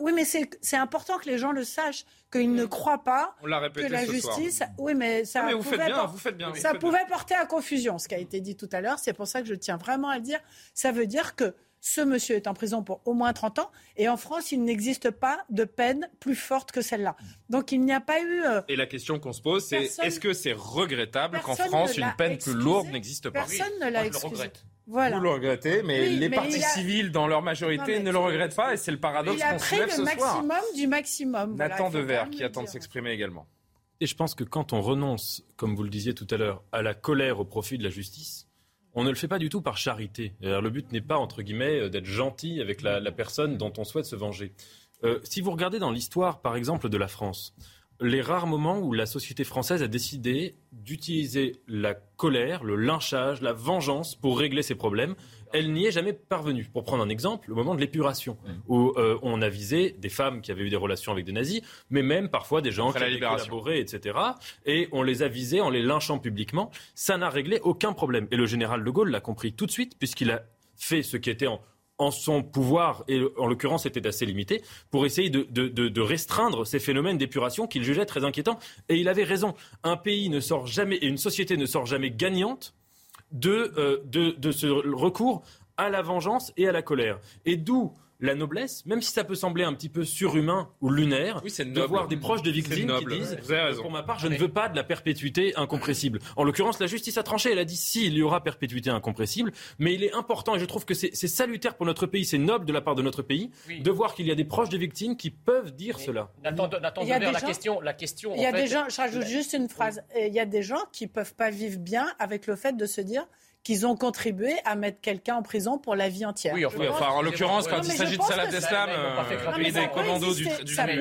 oui, mais c'est important que les gens le sachent, qu'ils ne croient pas que la justice. Oui, mais ça, ça pouvait porter à confusion, ce qui a été dit tout à l'heure. C'est pour ça que je tiens vraiment à le dire. Ça veut dire que ce monsieur est en prison pour au moins 30 ans. Et en France, il n'existe pas de peine plus forte que celle-là. Donc il n'y a pas eu. Euh, et la question qu'on se pose, c'est est-ce que c'est regrettable qu'en France, une peine plus lourde n'existe pas? Personne ne l'a excusé. Voilà. Vous le regrettez, mais les partis civils, dans leur majorité, ne le regrettent pas, et c'est le paradoxe qu'on soulève ce soir. Il a pris le maximum du maximum. Nathan Devers, qui attend de s'exprimer également. Et je pense que quand on renonce, comme vous le disiez tout à l'heure, à la colère au profit de la justice, on ne le fait pas du tout par charité. le but n'est pas, entre guillemets, euh, d'être gentil avec la, personne dont on souhaite se venger. Euh, si vous regardez dans l'histoire, par exemple, de la France, les rares moments où la société française a décidé d'utiliser la colère, le lynchage, la vengeance pour régler ses problèmes, elle n'y est jamais parvenue. Pour prendre un exemple, le moment de l'épuration, mmh. où euh, on a visé des femmes qui avaient eu des relations avec des nazis, mais même parfois des gens qui avaient collaboré, etc. Et on les a visés en les lynchant publiquement. Ça n'a réglé aucun problème. Et le général de Gaulle l'a compris tout de suite, puisqu'il a fait ce qui était en, en son pouvoir, et en l'occurrence c'était assez limité, pour essayer de, restreindre ces phénomènes d'épuration qu'il jugeait très inquiétants. Et il avait raison. Un pays ne sort jamais, et une société ne sort jamais gagnante euh, de, de, ce recours à la vengeance et à la colère. Et d'où la noblesse, même si ça peut sembler un petit peu surhumain ou lunaire, de voir des proches de victimes qui disent Pour ma part, je ne veux pas de la perpétuité incompressible. En l'occurrence, la justice a tranché. Elle a dit si, il y aura perpétuité incompressible. Mais il est important, et je trouve que c'est salutaire pour notre pays, c'est noble de la part de notre pays, de voir qu'il y a des proches de victimes qui peuvent dire cela. Nathan, il y a la, question, la question. Il y a des gens, je rajoute juste une phrase. Il y a des gens qui peuvent pas vivre bien avec le fait de se dire qu'ils ont contribué à mettre quelqu'un en prison pour la vie entière. Oui, enfin, en l'occurrence, quand il s'agit de Salah d'Islam, euh, des commandos du,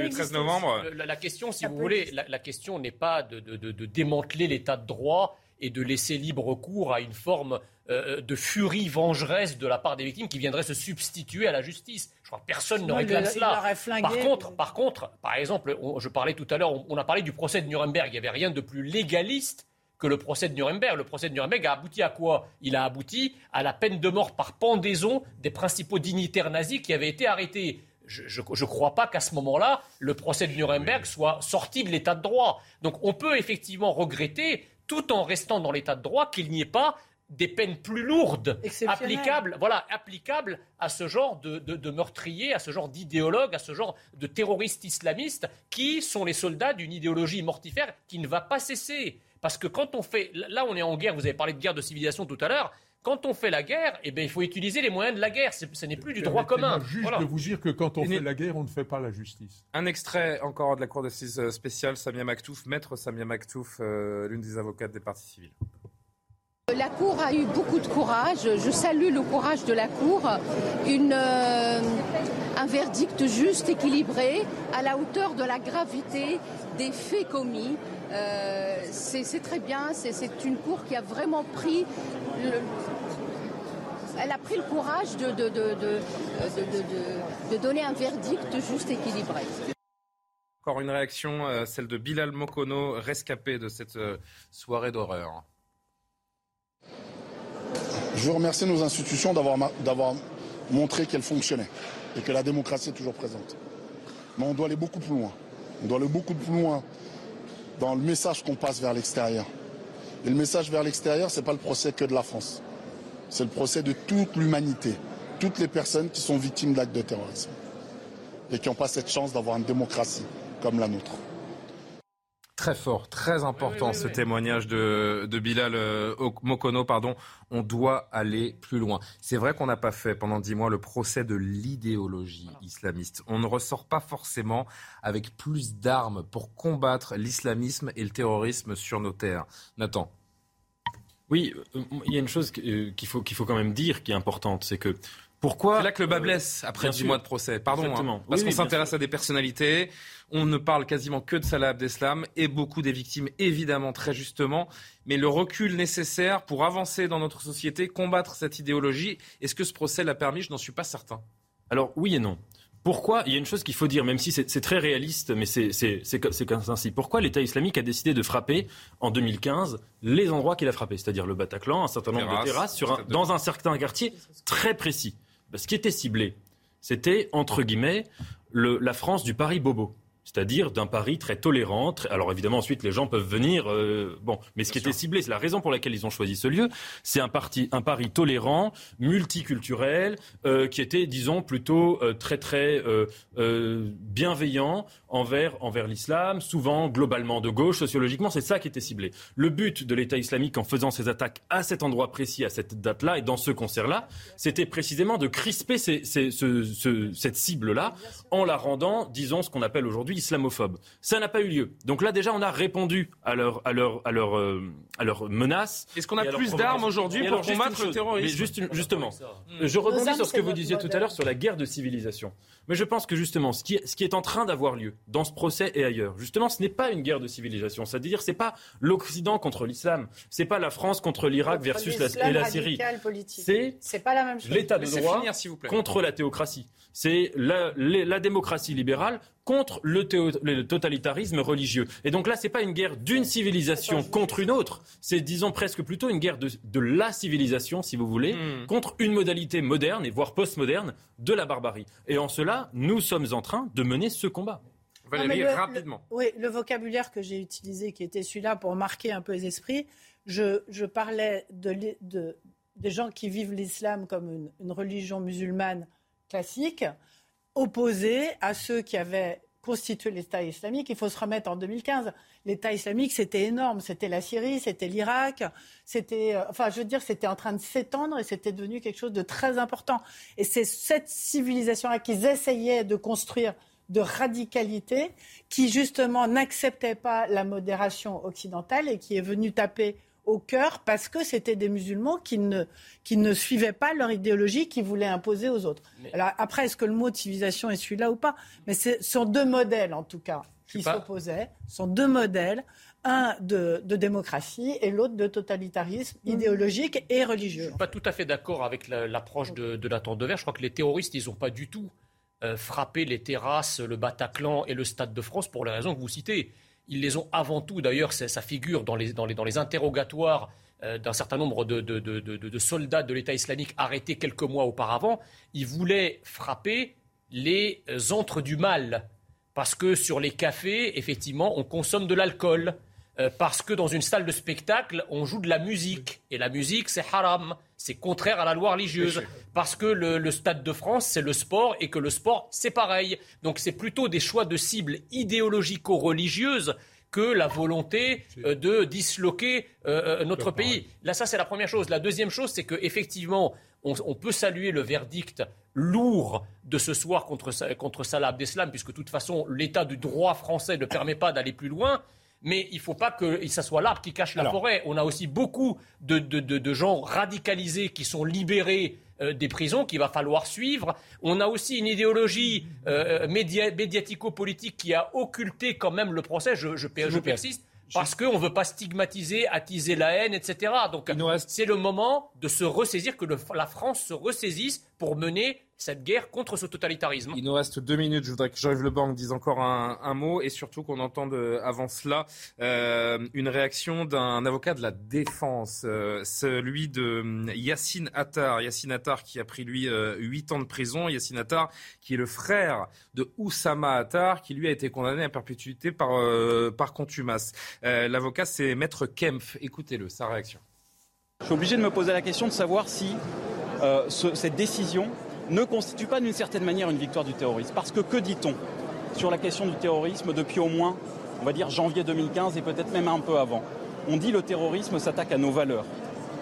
13 novembre. La, question, si vous voulez, la, question n'est pas de, démanteler l'état de droit et de laisser libre cours à une forme euh, de furie vengeresse de la part des victimes qui viendrait se substituer à la justice. Je crois que personne ne réclame cela. Par contre, par contre, par exemple, je parlais tout à l'heure, on, on, a parlé du procès de Nuremberg. Il n'y avait rien de plus légaliste que le procès de Nuremberg. Le procès de Nuremberg a abouti à quoi? Il a abouti à la peine de mort par pendaison des principaux dignitaires nazis qui avaient été arrêtés. Je ne crois pas qu'à ce moment-là, le procès de Nuremberg soit sorti de l'état de droit. Donc on peut effectivement regretter, tout en restant dans l'état de droit, qu'il n'y ait pas des peines plus lourdes applicables, voilà, applicables à ce genre de, de meurtriers, à ce genre d'idéologues, à ce genre de terroristes islamistes qui sont les soldats d'une idéologie mortifère qui ne va pas cesser. Parce que quand on fait. Là, on est en guerre, vous avez parlé de guerre de civilisation tout à l'heure. Quand on fait la guerre, eh bien, il faut utiliser les moyens de la guerre. Ce n'est plus du droit commun. juste de vous dire que quand on fait la guerre, on ne fait pas la justice. Un extrait encore de la Cour d'assises euh, spéciale, Samia Maktouf, maître Samia Maktouf, euh, l'une des avocates des partis civils. La Cour a eu beaucoup de courage. Je salue le courage de la Cour. Une, euh, un verdict juste, équilibré, à la hauteur de la gravité des faits commis. Euh, c'est très bien. C'est une Cour qui a vraiment pris le, elle a pris le courage de, de, de, de, donner un verdict juste équilibré. Encore une réaction, euh, celle de Bilal Mokono, rescapé de cette soirée d'horreur. Je veux remercier nos institutions d'avoir montré qu'elles fonctionnaient et que la démocratie est toujours présente. Mais on doit aller beaucoup plus loin. On doit aller beaucoup plus loin dans le message qu'on passe vers l'extérieur. Et le message vers l'extérieur, ce n'est pas le procès que de la France. C'est le procès de toute l'humanité, toutes les personnes qui sont victimes d'actes de terrorisme et qui n'ont pas cette chance d'avoir une démocratie comme la nôtre. Très fort, très important ce témoignage de, Bilal euh, Mokono. Pardon. On doit aller plus loin. C'est vrai qu'on n'a pas fait pendant dix mois le procès de l'idéologie islamiste. On ne ressort pas forcément avec plus d'armes pour combattre l'islamisme et le terrorisme sur nos terres. Nathan. Oui, euh, il y a une chose euh, qu'il faut, qu'il faut quand même dire qui est importante, c'est que pourquoi C'est là que le bas blesse après dix mois de procès. Pardon, hein. parce qu'on s'intéresse à des personnalités. On ne parle quasiment que de Salah Abdeslam et beaucoup des victimes, évidemment, très justement. Mais le recul nécessaire pour avancer dans notre société, combattre cette idéologie, est-ce que ce procès l'a permis? Je n'en suis pas certain. Alors oui et non. Pourquoi? Il y a une chose qu'il faut dire, même si c'est très réaliste, mais c'est ainsi. Pourquoi l'État islamique a décidé de frapper en 2015 les endroits qu'il a frappés, c'est-à-dire le Bataclan, un certain nombre de terrasses, dans un certain quartier très précis Ce qui était ciblé, c'était, entre guillemets, la France du Paris Bobo c'est-à-dire d'un Paris très tolérant. Alors évidemment, ensuite, les gens peuvent venir. Euh, bon, mais ce qui était ciblé, c'est la raison pour laquelle ils ont choisi ce lieu. C'est un, un Paris tolérant, multiculturel, euh, qui était, disons, plutôt euh, très très bienveillant envers envers l'islam, souvent globalement de gauche. Sociologiquement, c'est ça qui était ciblé. Le but de l'État islamique en faisant ses attaques à cet endroit précis, à cette date-là et dans ce concert-là, c'était précisément de crisper ces, ce, cette cible-là en la rendant, disons, ce qu'on appelle aujourd'hui islamophobe. Ça n'a pas eu lieu. Donc là, déjà, on a répondu à leur, à leur, à leur, euh, à leur menace. Est-ce qu'on a plus d'armes aujourd'hui pour combattre le terrorisme Justement, je rebondis sur ce que vous disiez tout à l'heure sur la guerre de civilisation. Mais je pense que justement, ce qui, ce qui est en train d'avoir lieu dans ce procès et ailleurs, justement, ce n'est pas une guerre de civilisation. C'est-à-dire, c'est pas l'Occident contre l'islam, c'est pas la France contre l'Irak versus la, et la Syrie. C'est L'état de droit contre la théocratie. C'est la, la démocratie libérale contre le, totalitarisme religieux. Et donc là, ce n'est pas une guerre d'une civilisation contre une autre, c'est disons presque plutôt une guerre de, la civilisation, si vous voulez, hmm. contre une modalité moderne et voire postmoderne de la barbarie. Et en cela, nous sommes en train de mener ce combat. Valérie, rapidement. oui, le vocabulaire que j'ai utilisé, qui était celui-là pour marquer un peu les esprits, je, parlais de, des gens qui vivent l'islam comme une, une religion musulmane classique opposé à ceux qui avaient constitué l'État islamique. Il faut se remettre en 2015. L'État islamique, c'était énorme. C'était la Syrie, c'était l'Irak. C'était, euh, enfin, je veux dire, c'était en train de s'étendre et c'était devenu quelque chose de très important. Et c'est cette civilisation-là qu'ils essayaient de construire de radicalité qui justement n'acceptait pas la modération occidentale et qui est venue taper au cœur parce que c'était des musulmans qui ne, qui ne suivaient pas leur idéologie, qui voulaient imposer aux autres. Alors après, est-ce que le mot de civilisation est celui-là ou pas? Mais ce sont deux modèles, en tout cas, qui s'opposaient. Ce sont deux modèles, un de, démocratie et l'autre de totalitarisme mmh. idéologique et religieux. Je ne suis pas tout à fait d'accord avec l'approche de, de la tente de verre. Je crois que les terroristes, ils n'ont pas du tout euh, frappé les terrasses, le Bataclan et le Stade de France pour les raisons que vous citez. Ils les ont avant tout, d'ailleurs, ça figure dans les, interrogatoires euh, d'un certain nombre de, soldats de l'État islamique arrêtés quelques mois auparavant. Ils voulaient frapper les antres du mal. Parce que sur les cafés, effectivement, on consomme de l'alcool. Euh, parce que dans une salle de spectacle, on joue de la musique. Et la musique, c'est haram. C'est contraire à la loi religieuse. Parce que le, Stade de France, c'est le sport et que le sport, c'est pareil. Donc c'est plutôt des choix de cibles idéologico-religieuses que la volonté euh, de disloquer euh, notre pays. Là, ça, c'est la première chose. La deuxième chose, c'est qu'effectivement, on, on peut saluer le verdict lourd de ce soir contre, contre Salah Abdeslam, puisque de toute façon, l'état du droit français ne permet pas d'aller plus loin. Mais il ne faut pas que ça soit l'arbre qui cache la forêt. On a aussi beaucoup de, de, de, gens radicalisés qui sont libérés euh, des prisons qu'il va falloir suivre. On a aussi une idéologie euh, médiatico-politique qui a occulté quand même le procès. Je, je, je persiste. Parce qu'on ne veut pas stigmatiser, attiser la haine, etc. Donc c'est le moment de se ressaisir, que la France se ressaisisse pour mener cette guerre contre ce totalitarisme. Il nous reste deux minutes. Je voudrais que Jean-Yves Le Banc dise encore un, mot et surtout qu'on entende euh, avant cela euh, une réaction d'un avocat de la défense, euh, celui de hum, Yassine Attar. Yassine Attar qui a pris lui huit ans de prison. Yassine Attar qui est le frère de Oussama Attar qui lui a été condamné à perpétuité par, par contumace. L'avocat c'est Maître Kempf. Écoutez-le, sa réaction. Je suis obligé de me poser la question de savoir si cette décision ne constitue pas d'une certaine manière une victoire du terrorisme. Parce que que dit-on sur la question du terrorisme depuis au moins, on va dire, janvier 2015 et peut-être même un peu avant? On dit le terrorisme s'attaque à nos valeurs,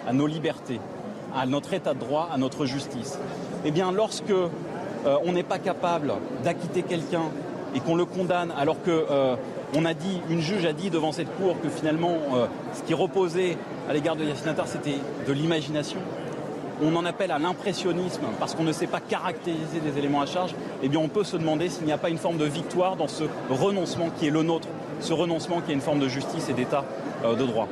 à nos libertés, à notre état de droit, à notre justice. Eh bien, lorsque euh, on n'est pas capable d'acquitter quelqu'un et qu'on le condamne alors que euh, on a dit, une juge a dit devant cette cour que finalement euh, ce qui reposait à l'égard de Yassine Attar c'était de l'imagination, on en appelle à l'impressionnisme parce qu'on ne sait pas caractériser des éléments à charge, eh bien on peut se demander s'il n'y a pas une forme de victoire dans ce renoncement qui est le nôtre, ce renoncement qui est une forme de justice et d'état euh, de droit.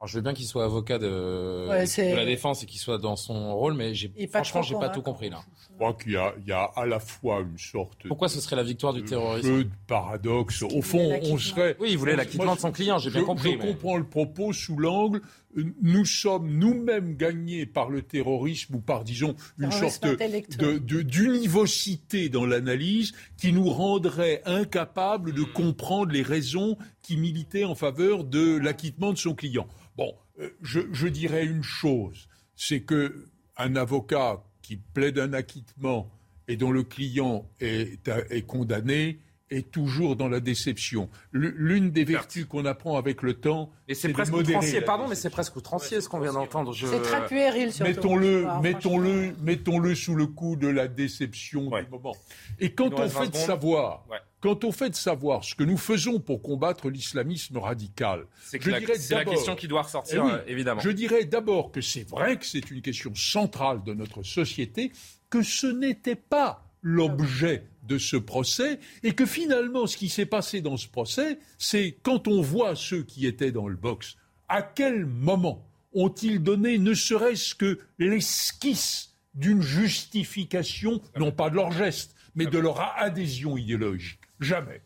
Alors, je veux bien qu'il soit avocat de, la défense et qu'il soit dans son rôle, mais j'ai, franchement, j'ai pas tout compris là. Je crois qu'il y a, il y a à la fois une sorte. Pourquoi ce serait la victoire du terrorisme Peu de paradoxe? Au fond, on serait. Oui, il voulait l'acquittement de son client, j'ai bien compris. Je comprends le propos sous l'angle. Nous sommes nous-mêmes gagnés par le terrorisme ou par, disons, une sorte de, de, d'univocité dans l'analyse qui nous rendrait incapables de hmm. comprendre les raisons qui militaient en faveur de l'acquittement de son client. Bon, euh, je, dirais une chose, c'est que un avocat qui plaide un acquittement et dont le client est, est condamné est toujours dans la déception. L'une des vertus qu'on apprend avec le temps, et c'est presque outrancier. Pardon, mais c'est presque outrancier ce qu'on vient d'entendre. C'est très puéril, surtout. Mettons-le, mettons-le, mettons-le sous le coup de la déception du moment. Et quand on fait de savoir, Quant au fait de savoir ce que nous faisons pour combattre l'islamisme radical, c'est la, la, question qui doit ressortir, eh euh, évidemment. Je dirais d'abord que c'est vrai que c'est une question centrale de notre société, que ce n'était pas l'objet de ce procès, et que finalement, ce qui s'est passé dans ce procès, c'est quand on voit ceux qui étaient dans le box, à quel moment ont-ils donné ne serait-ce que l'esquisse d'une justification, non pas de leur geste, mais de leur adhésion idéologique? Jamais.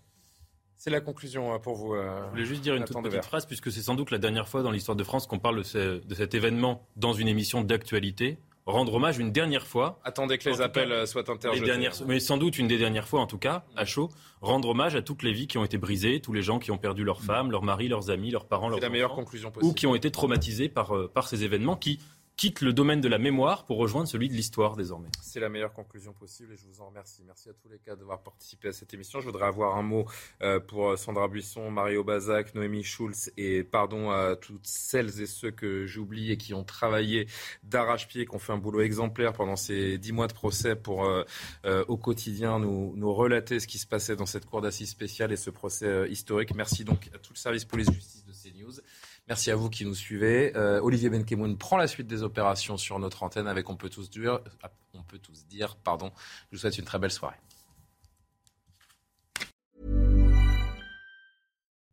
C'est la conclusion euh, pour vous. Euh, je voulais juste dire une toute petite phrase, puisque c'est sans doute la dernière fois dans l'histoire de France qu'on parle de, cet événement dans une émission d'actualité. Rendre hommage une dernière fois. Attendez que les appels euh, soient interjetés. mais sans doute une des dernières fois, en tout cas, à chaud. Rendre hommage à toutes les vies qui ont été brisées, tous les gens qui ont perdu leurs femmes, leurs maris, leurs amis, leurs parents, leurs la meilleure conclusion possible. Ou qui ont été traumatisés par, par ces événements qui quitte le domaine de la mémoire pour rejoindre celui de l'histoire désormais. C'est la meilleure conclusion possible et je vous en remercie. Merci à tous les cas d'avoir participé à cette émission. Je voudrais avoir un mot euh, pour Sandra Buisson, Mario Bazac, Noémie Schulz et pardon à toutes celles et ceux que j'oublie et qui ont travaillé d'arrache-pied, qui ont fait un boulot exemplaire pendant ces dix mois de procès pour euh, euh, au quotidien nous, nous relater ce qui se passait dans cette cour d'assises spéciale et ce procès historique. Merci donc à tout le service police-justice. Merci à vous qui nous suivez. Euh, Olivier Benkemoun prend la suite des opérations sur notre antenne avec On peut tous dire, on peut tous dire pardon. Je vous souhaite une très belle soirée.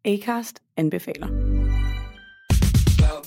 Acast.